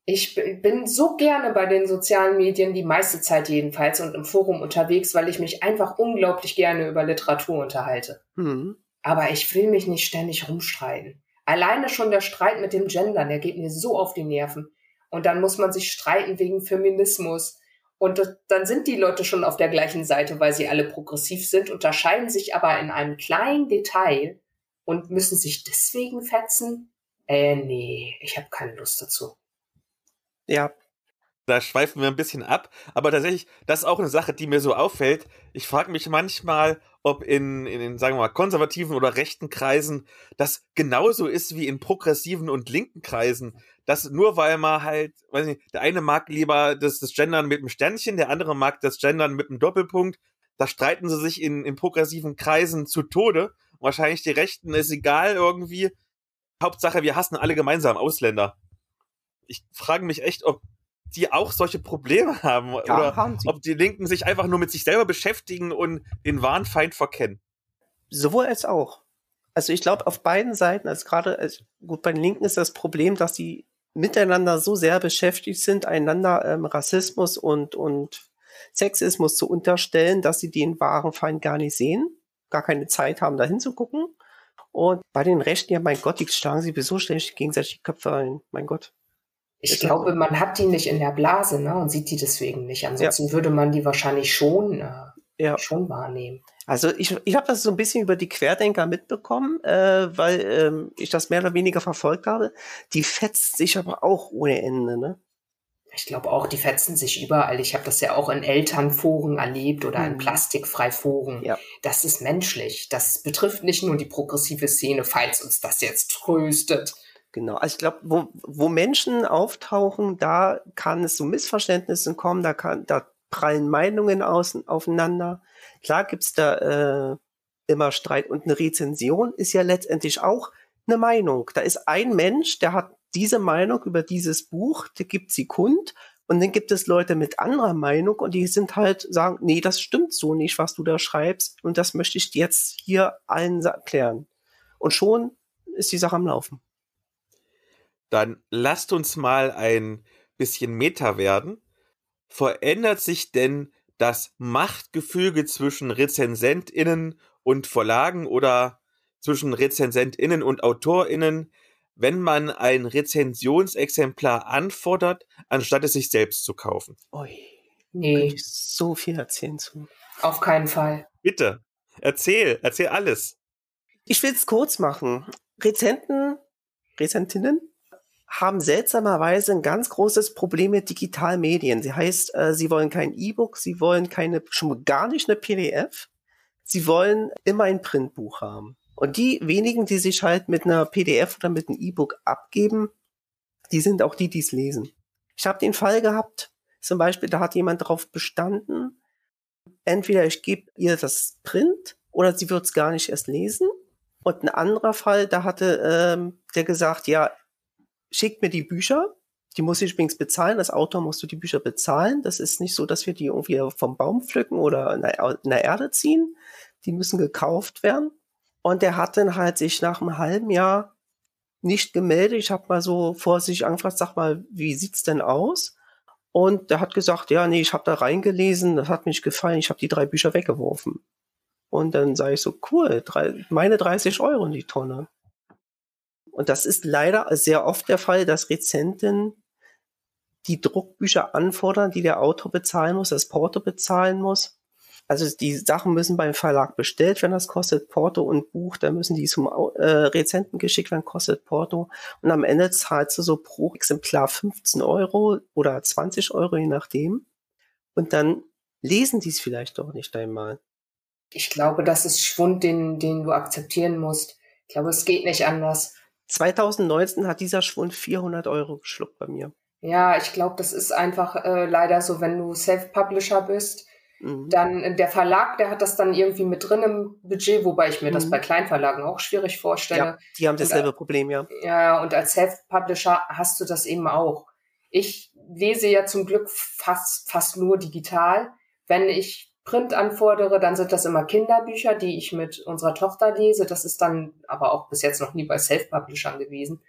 Ich bin so gerne bei den sozialen Medien, die meiste Zeit jedenfalls, und im Forum unterwegs, weil ich mich einfach unglaublich gerne über Literatur unterhalte. Mhm. Aber ich will mich nicht ständig rumstreiten. Alleine schon der Streit mit dem Gendern, der geht mir so auf die Nerven. Und dann muss man sich streiten wegen Feminismus. Und dann sind die Leute schon auf der gleichen Seite, weil sie alle progressiv sind, unterscheiden sich aber in einem kleinen Detail und müssen sich deswegen fetzen. Äh, nee, ich habe keine Lust dazu. Ja. Da schweifen wir ein bisschen ab, aber tatsächlich, das ist auch eine Sache, die mir so auffällt. Ich frage mich manchmal, ob in, in, sagen wir mal, konservativen oder rechten Kreisen das genauso ist wie in progressiven und linken Kreisen. Dass nur weil man halt, weiß nicht, der eine mag lieber das, das Gendern mit einem Sternchen, der andere mag das Gendern mit einem Doppelpunkt. Da streiten sie sich in, in progressiven Kreisen zu Tode. Wahrscheinlich die Rechten ist egal irgendwie. Hauptsache, wir hassen alle gemeinsam Ausländer ich frage mich echt, ob die auch solche Probleme haben ja, oder haben ob die Linken sich einfach nur mit sich selber beschäftigen und den wahren Feind verkennen. Sowohl als auch. Also ich glaube auf beiden Seiten, also gerade also gut bei den Linken ist das Problem, dass die miteinander so sehr beschäftigt sind, einander ähm, Rassismus und und Sexismus zu unterstellen, dass sie den wahren Feind gar nicht sehen, gar keine Zeit haben, da hinzugucken. Und bei den Rechten, ja, mein Gott, die schlagen sie sowieso ständig gegenseitig die Köpfe ein. Mein Gott. Ich glaube, man hat die nicht in der Blase ne, und sieht die deswegen nicht. Ansonsten ja. würde man die wahrscheinlich schon, äh, ja. schon wahrnehmen. Also ich, ich habe das so ein bisschen über die Querdenker mitbekommen, äh, weil ähm, ich das mehr oder weniger verfolgt habe. Die fetzt sich aber auch ohne Ende, ne? Ich glaube auch, die fetzen sich überall. Ich habe das ja auch in Elternforen erlebt oder in mhm. Plastikfreiforen. Ja. Das ist menschlich. Das betrifft nicht nur die progressive Szene, falls uns das jetzt tröstet. Genau, also ich glaube, wo, wo Menschen auftauchen, da kann es zu Missverständnissen kommen, da kann, da prallen Meinungen aus, aufeinander. Klar gibt's da äh, immer Streit und eine Rezension ist ja letztendlich auch eine Meinung. Da ist ein Mensch, der hat diese Meinung über dieses Buch, der gibt sie kund und dann gibt es Leute mit anderer Meinung und die sind halt sagen, nee, das stimmt so nicht, was du da schreibst und das möchte ich jetzt hier allen erklären. Und schon ist die Sache am Laufen dann lasst uns mal ein bisschen Meta werden. Verändert sich denn das Machtgefüge zwischen RezensentInnen und Verlagen oder zwischen RezensentInnen und AutorInnen, wenn man ein Rezensionsexemplar anfordert, anstatt es sich selbst zu kaufen? Ui, nee. ich so viel erzählen zu. Auf keinen Fall. Bitte, erzähl, erzähl alles. Ich will es kurz machen. Rezenten, Rezentinnen haben seltsamerweise ein ganz großes Problem mit Digitalmedien. Sie heißt, äh, sie wollen kein E-Book, sie wollen keine, schon gar nicht eine PDF. Sie wollen immer ein Printbuch haben. Und die wenigen, die sich halt mit einer PDF oder mit einem E-Book abgeben, die sind auch die, die es lesen. Ich habe den Fall gehabt, zum Beispiel, da hat jemand darauf bestanden, entweder ich gebe ihr das Print oder sie wird es gar nicht erst lesen. Und ein anderer Fall, da hatte ähm, der gesagt, ja, schickt mir die Bücher. Die muss ich übrigens bezahlen. Als Autor musst du die Bücher bezahlen. Das ist nicht so, dass wir die irgendwie vom Baum pflücken oder in der, Erde ziehen. Die müssen gekauft werden. Und der hat dann halt sich nach einem halben Jahr nicht gemeldet. Ich habe mal so vor sich angefragt, sag mal, wie sieht's denn aus? Und der hat gesagt, ja, nee, ich habe da reingelesen, das hat mich gefallen, ich habe die drei Bücher weggeworfen. Und dann sage ich so, cool, drei, meine 30 Euro in die Tonne. Und das ist leider sehr oft der Fall, dass Rezenten die Druckbücher anfordern, die der Autor bezahlen muss, das Porto bezahlen muss. Also die Sachen müssen beim Verlag bestellt werden, das kostet Porto und Buch, da müssen die zum äh, Rezenten geschickt werden, kostet Porto. Und am Ende zahlst du so pro Exemplar 15 Euro oder 20 Euro, je nachdem. Und dann lesen die es vielleicht doch nicht einmal. Ich glaube, das ist Schwund, den, den du akzeptieren musst. Ich glaube, es geht nicht anders. 2019 hat dieser Schwund 400 Euro geschluckt bei mir. Ja, ich glaube, das ist einfach äh, leider so, wenn du Self-Publisher bist, Mhm. Dann äh, der Verlag, der hat das dann irgendwie mit drin im Budget, wobei ich mir mhm. das bei Kleinverlagen auch schwierig vorstelle. Ja, die haben dasselbe und, Problem, ja. Ja, und als Self-Publisher hast du das eben auch. Ich lese ja zum Glück fast, fast nur digital. Wenn ich Print anfordere, dann sind das immer Kinderbücher, die ich mit unserer Tochter lese. Das ist dann aber auch bis jetzt noch nie bei Self-Publishern gewesen.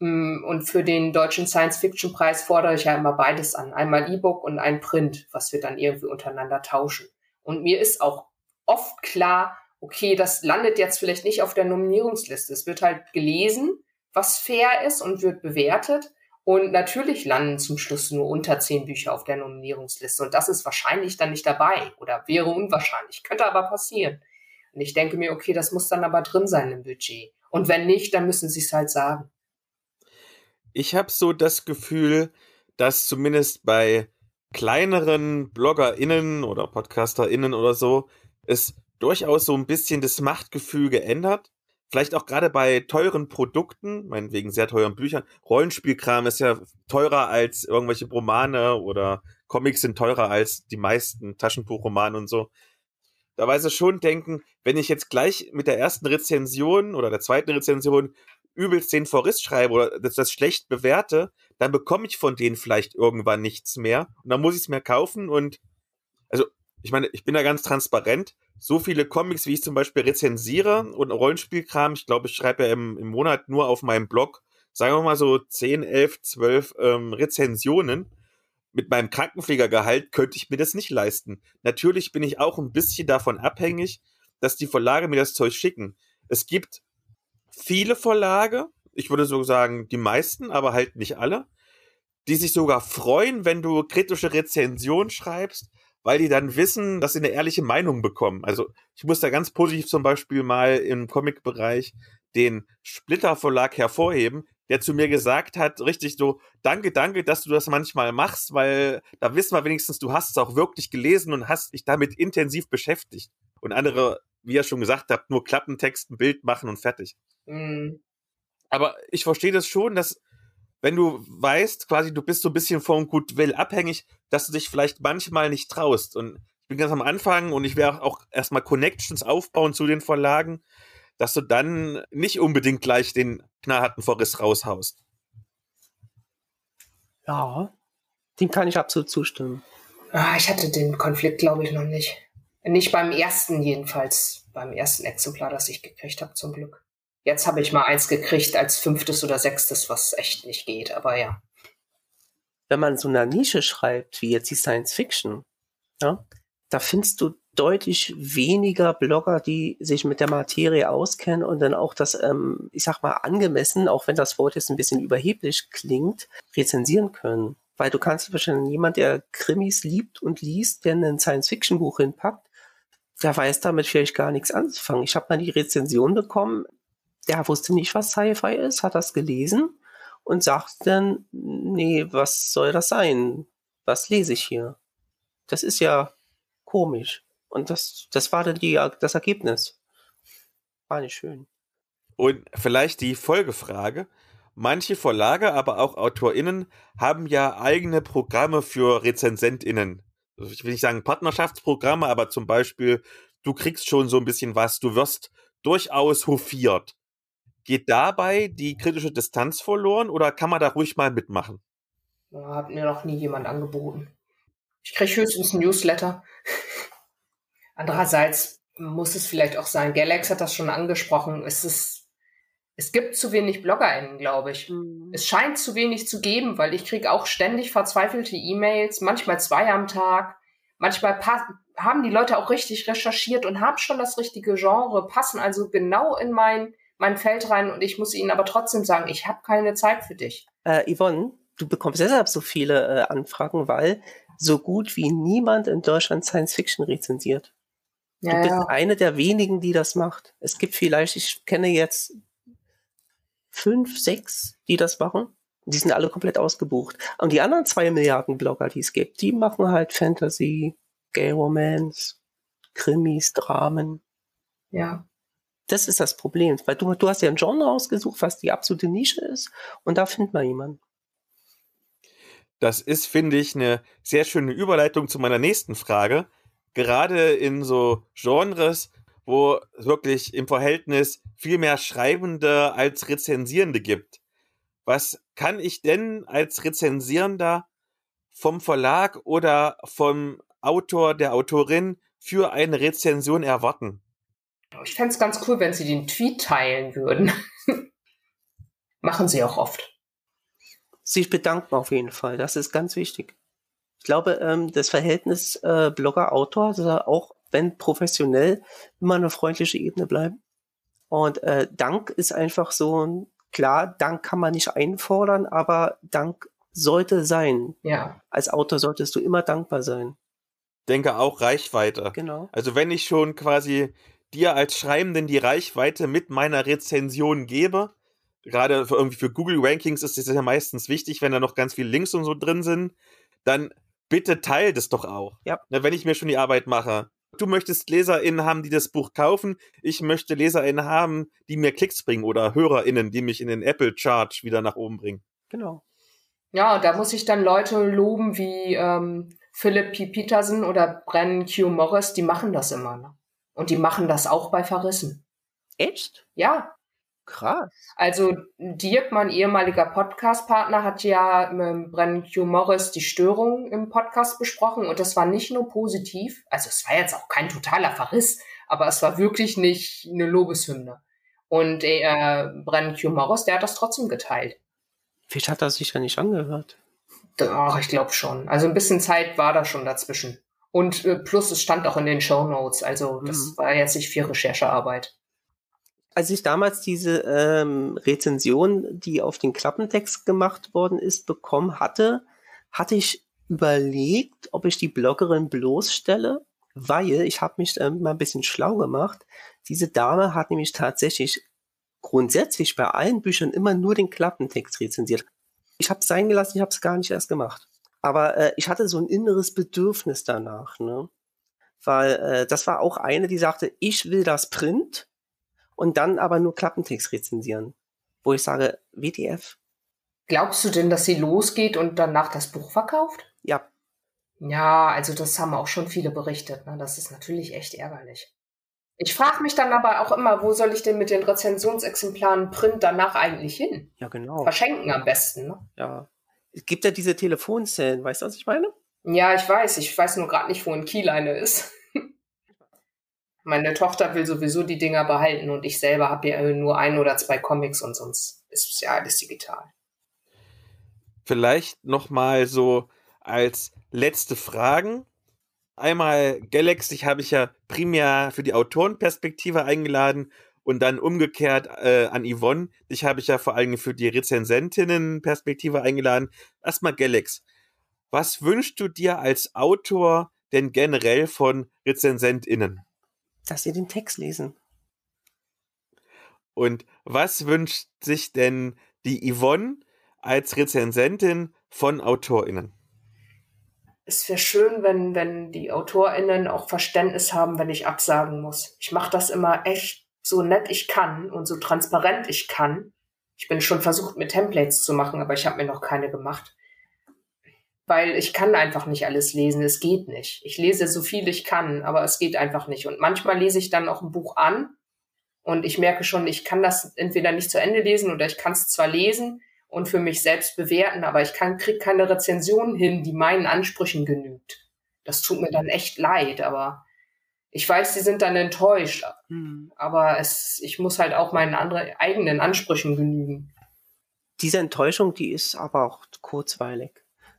Mm, und für den deutschen Science-Fiction-Preis fordere ich ja immer beides an. Einmal E-Book und ein Print, was wir dann irgendwie untereinander tauschen. Und mir ist auch oft klar, okay, das landet jetzt vielleicht nicht auf der Nominierungsliste. Es wird halt gelesen, was fair ist und wird bewertet. Und natürlich landen zum Schluss nur unter zehn Bücher auf der Nominierungsliste. Und das ist wahrscheinlich dann nicht dabei oder wäre unwahrscheinlich. Könnte aber passieren. Und ich denke mir, okay, das muss dann aber drin sein im Budget. Und wenn nicht, dann müssen sie es halt sagen ich habe so das Gefühl, dass zumindest bei kleineren BloggerInnen oder PodcasterInnen oder so es durchaus so ein bisschen das Machtgefühl geändert. Vielleicht auch gerade bei teuren Produkten, meinetwegen sehr teuren Büchern. Rollenspielkram ist ja teurer als irgendwelche Romane oder Comics sind teurer als die meisten Taschenbuchromane und so. Da weiß ich schon denken, wenn ich jetzt gleich mit der ersten Rezension oder der zweiten Rezension übelst den Forist schreibe oder das, das schlecht bewerte, dann bekomme ich von denen vielleicht irgendwann nichts mehr. Und dann muss ich es mir kaufen und also ich meine, ich bin da ganz transparent. So viele Comics, wie ich zum Beispiel rezensiere und Rollenspielkram, ich glaube, ich schreibe ja im, im Monat nur auf meinem Blog, sagen wir mal so 10, 11, 12 ähm, Rezensionen. Mit meinem Krankenpflegergehalt könnte ich mir das nicht leisten. Natürlich bin ich auch ein bisschen davon abhängig, dass die Verlage mir das Zeug schicken. Es gibt viele Verlage, ich würde so sagen, die meisten, aber halt nicht alle, die sich sogar freuen, wenn du kritische Rezension schreibst, weil die dann wissen, dass sie eine ehrliche Meinung bekommen. Also ich muss da ganz positiv zum Beispiel mal im Comic-Bereich den Splitter Verlag hervorheben, der zu mir gesagt hat, richtig so, danke, danke, dass du das manchmal machst, weil da wissen wir wenigstens, du hast es auch wirklich gelesen und hast dich damit intensiv beschäftigt. Und andere, wie ihr schon gesagt habt, nur Klappentext, ein Bild machen und fertig. Mhm. Aber ich verstehe das schon, dass wenn du weißt, quasi du bist so ein bisschen vom Goodwill abhängig, dass du dich vielleicht manchmal nicht traust. Und ich bin ganz am Anfang und ich werde auch erstmal Connections aufbauen zu den Verlagen, dass du dann nicht unbedingt gleich den knallharten Verriss raushaust. Ja, dem kann ich absolut zustimmen. Ah, ich hatte den Konflikt, glaube ich, noch nicht. Nicht beim ersten jedenfalls, beim ersten Exemplar, das ich gekriegt habe, zum Glück. Jetzt habe ich mal eins gekriegt als fünftes oder sechstes, was echt nicht geht, aber ja. Wenn man so eine Nische schreibt, wie jetzt die Science Fiction, ja, da findest du deutlich weniger Blogger, die sich mit der Materie auskennen und dann auch das, ähm, ich sag mal, angemessen, auch wenn das Wort jetzt ein bisschen überheblich klingt, rezensieren können. Weil du kannst wahrscheinlich jemand, der Krimis liebt und liest, der ein Science-Fiction-Buch hinpackt, der weiß damit vielleicht gar nichts anzufangen. Ich habe mal die Rezension bekommen, der wusste nicht, was Sci-Fi ist, hat das gelesen und sagt dann, nee, was soll das sein? Was lese ich hier? Das ist ja komisch. Und das, das war dann die, das Ergebnis. War nicht schön. Und vielleicht die Folgefrage. Manche Verlage, aber auch AutorInnen haben ja eigene Programme für RezensentInnen. Also ich will nicht sagen Partnerschaftsprogramme, aber zum Beispiel, du kriegst schon so ein bisschen was, du wirst durchaus hofiert. Geht dabei die kritische Distanz verloren oder kann man da ruhig mal mitmachen? Hat mir noch nie jemand angeboten. Ich kriege höchstens ein Newsletter. Andererseits muss es vielleicht auch sein, Galax hat das schon angesprochen, es ist, es gibt zu wenig BloggerInnen, glaube ich. Mhm. Es scheint zu wenig zu geben, weil ich kriege auch ständig verzweifelte E-Mails, manchmal zwei am Tag. Manchmal haben die Leute auch richtig recherchiert und haben schon das richtige Genre, passen also genau in mein mein Feld rein und ich muss ihnen aber trotzdem sagen, ich habe keine Zeit für dich. Äh, Yvonne, du bekommst deshalb so viele äh, Anfragen, weil so gut wie niemand in Deutschland Science Fiction rezensiert. Du ja, bist ja. eine der wenigen, die das macht. Es gibt vielleicht, ich kenne jetzt fünf, sechs, die das machen. Die sind alle komplett ausgebucht. Und die anderen zwei Milliarden Blogger, die es gibt, die machen halt Fantasy, Gay Romance, Krimis, Dramen. Ja. Das ist das Problem, weil du, du hast ja ein Genre ausgesucht, was die absolute Nische ist und da findet man jemanden. Das ist, finde ich, eine sehr schöne Überleitung zu meiner nächsten Frage. gerade in so Genres, wo wirklich im Verhältnis viel mehr Schreibende als Rezensierende gibt. Was kann ich denn als Rezensierender vom Verlag oder vom Autor, der Autorin für eine Rezension erwarten? Ich fände es ganz cool, wenn Sie den Tweet teilen würden. Machen Sie auch oft. Sich bedanken auf jeden Fall, das ist ganz wichtig. Ich glaube, ähm, das Verhältnis äh, Blogger-Autor soll auch, wenn professionell, immer eine freundliche Ebene bleiben. Und äh, Dank ist einfach so ein, klar, Dank kann man nicht einfordern, aber Dank sollte sein. Ja. Als Autor solltest du immer dankbar sein. Denke auch Reichweite. Genau. Also wenn ich schon quasi dir als Schreibenden die Reichweite mit meiner Rezension gebe, gerade für irgendwie für Google Rankings ist das ja meistens wichtig, wenn da noch ganz viele Links und so drin sind, dann bitte teil das doch auch. Ja. Na, wenn ich mir schon die Arbeit mache. Du möchtest LeserInnen haben, die das Buch kaufen. Ich möchte LeserInnen haben, die mir Klicks bringen oder HörerInnen, die mich in den Apple Chart wieder nach oben bringen. Genau. Ja, da muss ich dann Leute loben wie ähm, Philip P. Peterson oder Brennan Q. Morris, die machen das immer. Ne? Und die machen das auch bei Verrissen. Echt? Ja, Krass. Also Dirk, mein ehemaliger Podcast-Partner, hat ja mit Brennan Q. Morris die Störung im Podcast besprochen und das war nicht nur positiv, also es war jetzt auch kein totaler Verriss, aber es war wirklich nicht eine Lobeshymne. Und äh, Brennan Q. Morris, der hat das trotzdem geteilt. Vielleicht hat er sich ja nicht angehört. Ach, ich glaube schon. Also ein bisschen Zeit war da schon dazwischen. Und äh, plus es stand auch in den Show Notes, also das Mhm. war jetzt nicht viel Recherchearbeit. Als ich damals diese ähm, Rezension, die auf den Klappentext gemacht worden ist, bekommen hatte, hatte ich überlegt, ob ich die Bloggerin bloßstelle, weil ich habe mich ähm, mal ein bisschen schlau gemacht. Diese Dame hat nämlich tatsächlich grundsätzlich bei allen Büchern immer nur den Klappentext rezensiert. Ich habe es sein gelassen, ich habe es gar nicht erst gemacht. Aber äh, ich hatte so ein inneres Bedürfnis danach, ne? Weil äh, das war auch eine, die sagte, ich will das Print und dann aber nur Klappentext rezensieren. Wo ich sage, WTF, Glaubst du denn, dass sie losgeht und danach das Buch verkauft? ja, Ja, also das haben auch schon viele berichtet. Ne? Das ist natürlich echt ärgerlich. Ich frage mich dann aber auch immer, wo soll ich denn mit den Rezensionsexemplaren Print danach eigentlich hin? ja genau. Verschenken am besten. Ne? Ja. Es gibt ja diese Telefonzellen, weißt du, was ich meine? Ja, ich weiß. Ich weiß nur gerade nicht, wo ein Kiel eine ist. Meine Tochter will sowieso die Dinger behalten und ich selber habe ja nur ein oder zwei Comics und sonst ist ja alles digital. Vielleicht noch mal so als letzte Fragen. Einmal Galax, dich habe ich ja primär für die Autorenperspektive eingeladen und dann umgekehrt äh, an Yvonne, dich habe ich ja vor allem für die Rezensentinnenperspektive eingeladen. Erstmal Galax, was wünschst du dir als Autor denn generell von RezensentInnen? Dass sie den Text lesen. Und was wünscht sich denn die Yvonne als Rezensentin von AutorInnen? Es wäre schön, wenn, wenn die AutorInnen auch Verständnis haben, wenn ich absagen muss. Ich mache das immer echt so nett ich kann und so transparent ich kann. Ich bin schon versucht, mir Templates zu machen, aber ich habe mir noch keine gemacht. Weil ich kann einfach nicht alles lesen. Es geht nicht. Ich lese so viel ich kann, aber es geht einfach nicht. Und manchmal lese ich dann auch ein Buch an und ich merke schon, ich kann das entweder nicht zu Ende lesen oder ich kann es zwar lesen, und für mich selbst bewerten, aber ich kann, krieg keine Rezension hin, die meinen Ansprüchen genügt. Das tut mir dann echt leid, aber ich weiß, sie sind dann enttäuscht, Hm. aber es, ich muss halt auch meinen anderen, eigenen Ansprüchen genügen. Diese Enttäuschung, die ist aber auch kurzweilig.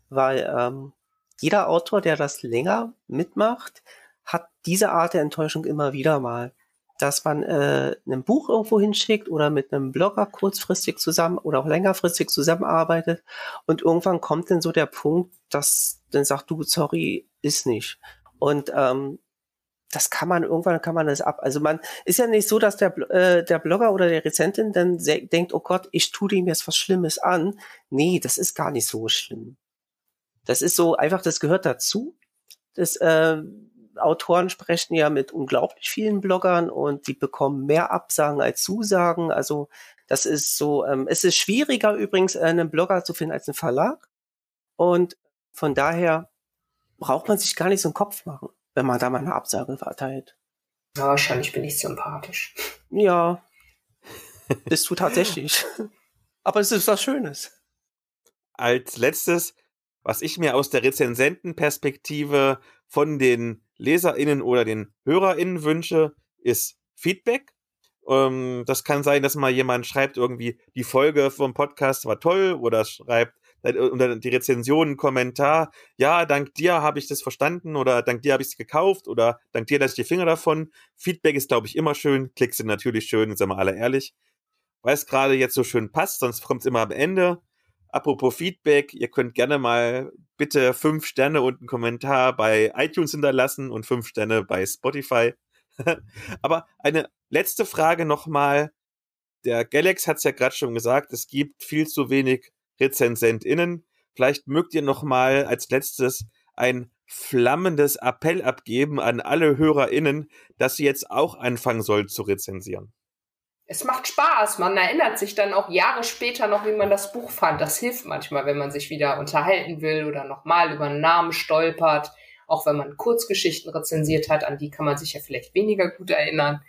Weil ähm, jeder Autor, der das länger mitmacht, hat diese Art der Enttäuschung immer wieder mal. Dass man äh, ein Buch irgendwo hinschickt oder mit einem Blogger kurzfristig zusammen oder auch längerfristig zusammenarbeitet und irgendwann kommt dann so der Punkt, dass dann sagt du, sorry, ist nicht. Und ähm, das kann man irgendwann kann man das ab. Also man ist ja nicht so, dass der äh, der Blogger oder der Rezentin dann denkt, oh Gott, ich tue dem jetzt was Schlimmes an. Nee, das ist gar nicht so schlimm. Das ist so einfach, das gehört dazu. Das äh, Autoren sprechen ja mit unglaublich vielen Bloggern und die bekommen mehr Absagen als Zusagen. Also das ist so, ähm, es ist schwieriger übrigens, einen Blogger zu finden als einen Verlag. Und von daher braucht man sich gar nicht so einen Kopf machen. Wenn man da mal eine Absage verteilt. Ja, wahrscheinlich bin ich sympathisch. Ja, bist du tatsächlich. Aber es ist was Schönes. Als letztes, was ich mir aus der Rezensentenperspektive von den LeserInnen oder den HörerInnen wünsche, ist Feedback. Ähm, das kann sein, dass mal jemand schreibt irgendwie, die Folge vom Podcast war toll oder schreibt unter die Rezension einen Kommentar, ja, dank dir habe ich das verstanden oder dank dir habe ich es gekauft oder dank dir lasse ich die Finger davon. Feedback ist, glaube ich, immer schön. Klicks sind natürlich schön, sind wir alle ehrlich. Weil es gerade jetzt so schön passt, sonst kommt es immer am Ende. Apropos Feedback, ihr könnt gerne mal bitte fünf Sterne und einen Kommentar bei iTunes hinterlassen und fünf Sterne bei Spotify. Aber eine letzte Frage nochmal. Der Galax hat es ja gerade schon gesagt, es gibt viel zu wenig RezensentInnen. Vielleicht mögt ihr nochmal als letztes ein flammendes Appell abgeben an alle HörerInnen, dass sie jetzt auch anfangen sollen zu rezensieren. Es macht Spaß. Man erinnert sich dann auch Jahre später noch, wie man das Buch fand. Das hilft manchmal, wenn man sich wieder unterhalten will oder nochmal über einen Namen stolpert auch wenn man Kurzgeschichten rezensiert hat, an die kann man sich ja vielleicht weniger gut erinnern.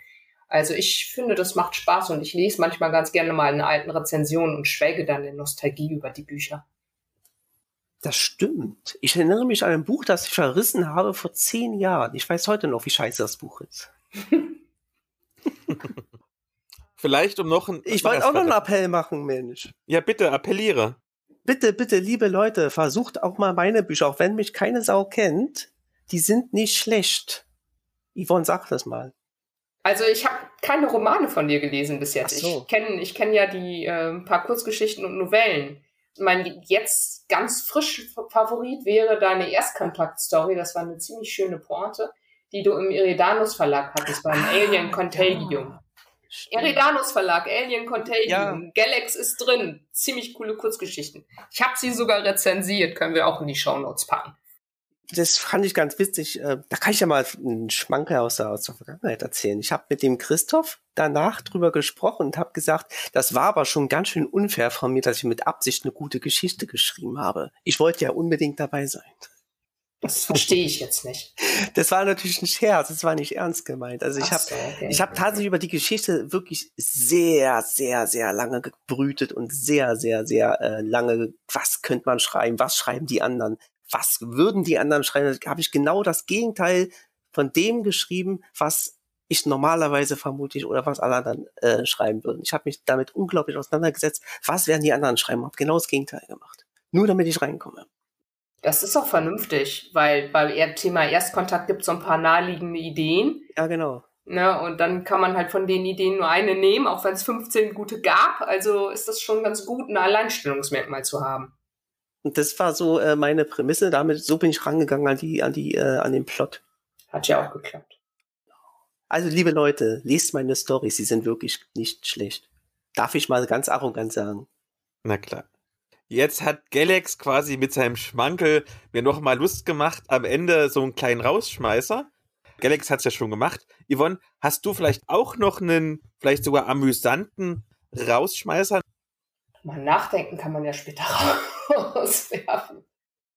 Also ich finde, das macht Spaß und ich lese manchmal ganz gerne mal eine alten Rezension und schwelge dann in Nostalgie über die Bücher. Das stimmt. Ich erinnere mich an ein Buch, das ich verrissen habe vor zehn Jahren. Ich weiß heute noch, wie scheiße das Buch ist. Vielleicht um noch ein. Ich wollte auch noch einen Appell machen, Mensch. Ja, bitte, appelliere. Bitte, bitte, liebe Leute, versucht auch mal meine Bücher, auch wenn mich keine Sau kennt, die sind nicht schlecht. Yvonne, sag das mal. Also ich habe keine Romane von dir gelesen bis jetzt. So. Ich kenne ich kenn ja die äh, paar Kurzgeschichten und Novellen. Mein jetzt ganz frisch Favorit wäre deine Erstkontakt-Story. Das war eine ziemlich schöne Pointe, die du im Iridanus Verlag hattest beim ah, Alien Contagium. Ja. Eridanus Verlag, Alien Contagium, ja. Galax ist drin. Ziemlich coole Kurzgeschichten. Ich habe sie sogar rezensiert, können wir auch in die Shownotes packen das fand ich ganz witzig. Äh, da kann ich ja mal einen Schmankerl aus der, aus der Vergangenheit erzählen. Ich habe mit dem Christoph danach drüber gesprochen und habe gesagt, das war aber schon ganz schön unfair von mir, dass ich mit Absicht eine gute Geschichte geschrieben habe. Ich wollte ja unbedingt dabei sein. Das verstehe ich jetzt nicht. Das war natürlich ein Scherz, das war nicht ernst gemeint. Also ich habe so, okay. ich habe tatsächlich über die Geschichte wirklich sehr, sehr, sehr lange gebrütet und sehr, sehr, sehr äh, lange, was könnte man schreiben, was schreiben die anderen, was würden die anderen schreiben? Da habe ich genau das Gegenteil von dem geschrieben, was ich normalerweise vermutlich oder was alle anderen äh, schreiben würden. Ich habe mich damit unglaublich auseinandergesetzt. Was werden die anderen schreiben? Habe genau das Gegenteil gemacht. Nur damit ich reinkomme. Das ist auch vernünftig, weil beim Thema Erstkontakt gibt es so ein paar naheliegende Ideen. Ja, genau. Ne, und dann kann man halt von den Ideen nur eine nehmen, auch wenn es 15 gute gab. Also ist das schon ganz gut, ein Alleinstellungsmerkmal zu haben. Und das war so äh, meine Prämisse. Damit so bin ich rangegangen an die, an die, äh, an den Plot. Hat ja auch geklappt. Also, liebe Leute, lest meine Storys. Sie sind wirklich nicht schlecht. Darf ich mal ganz arrogant sagen. Na klar. Jetzt hat Galax quasi mit seinem Schmankel mir noch mal Lust gemacht, am Ende so einen kleinen Rausschmeißer. Galax hat's ja schon gemacht. Yvonne, hast du vielleicht auch noch einen, vielleicht sogar amüsanten Rausschmeißer? Nachdenken kann man ja später rauswerfen.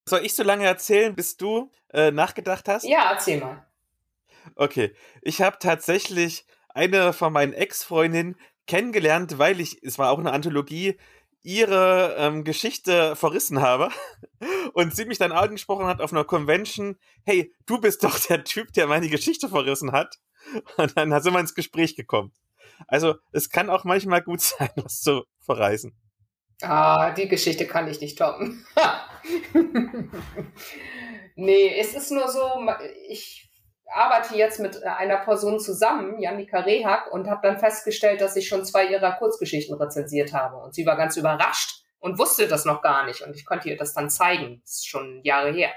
Soll ich so lange erzählen, bis du äh, nachgedacht hast? Ja, erzähl mal. Okay, ich habe tatsächlich eine von meinen Ex-Freundinnen kennengelernt, weil ich, es war auch eine Anthologie, ihre ähm, Geschichte verrissen habe und sie mich dann angesprochen hat auf einer Convention, hey, du bist doch der Typ, der meine Geschichte verrissen hat. Und dann sind wir ins Gespräch gekommen. Also es kann auch manchmal gut sein, was zu verreisen. Ah, die Geschichte kann ich nicht toppen. nee, es ist nur so, ich arbeite jetzt mit einer Person zusammen, Janika Rehak, und habe dann festgestellt, dass ich schon zwei ihrer Kurzgeschichten rezensiert habe. Und sie war ganz überrascht und wusste das noch gar nicht. Und ich konnte ihr das dann zeigen. Das ist schon Jahre her.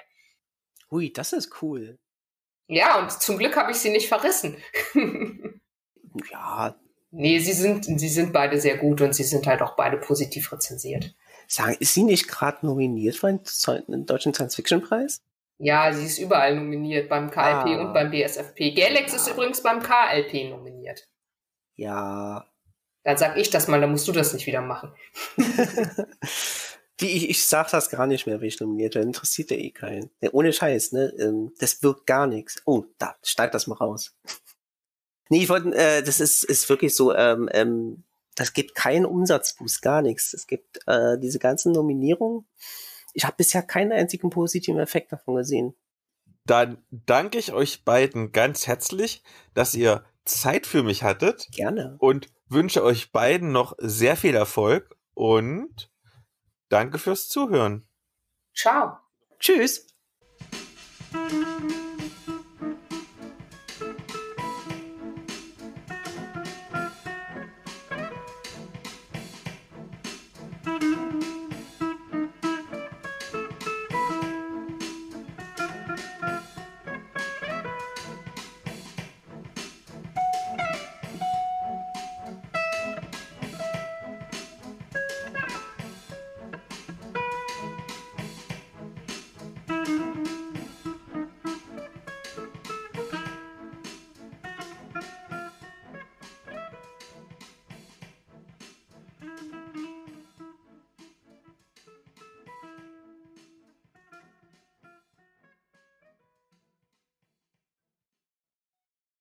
Hui, das ist cool. Ja, und zum Glück habe ich sie nicht verrissen. ja, Nee, sie sind, sie sind beide sehr gut und sie sind halt auch beide positiv rezensiert. Sagen, ist sie nicht gerade nominiert für einen deutschen Science-Fiction-Preis? Ja, sie ist überall nominiert, beim KLP ah. und beim BSFP. Galax ja. ist übrigens beim KLP nominiert. Ja. Dann sag ich das mal, dann musst du das nicht wieder machen. Die, ich, ich sag das gar nicht mehr, wenn ich nominiert werde. Interessiert ja eh keinen. Ja, ohne Scheiß, ne? Ähm, das wirkt gar nichts. Oh, da, steigt das mal raus. Nee, ich wollte, äh, das ist, ist wirklich so, ähm, ähm, das gibt keinen Umsatzboost, gar nichts. Es gibt äh, diese ganzen Nominierungen. Ich habe bisher keinen einzigen positiven Effekt davon gesehen. Dann danke ich euch beiden ganz herzlich, dass ihr Zeit für mich hattet. Gerne. Und wünsche euch beiden noch sehr viel Erfolg und danke fürs Zuhören. Ciao. Tschüss.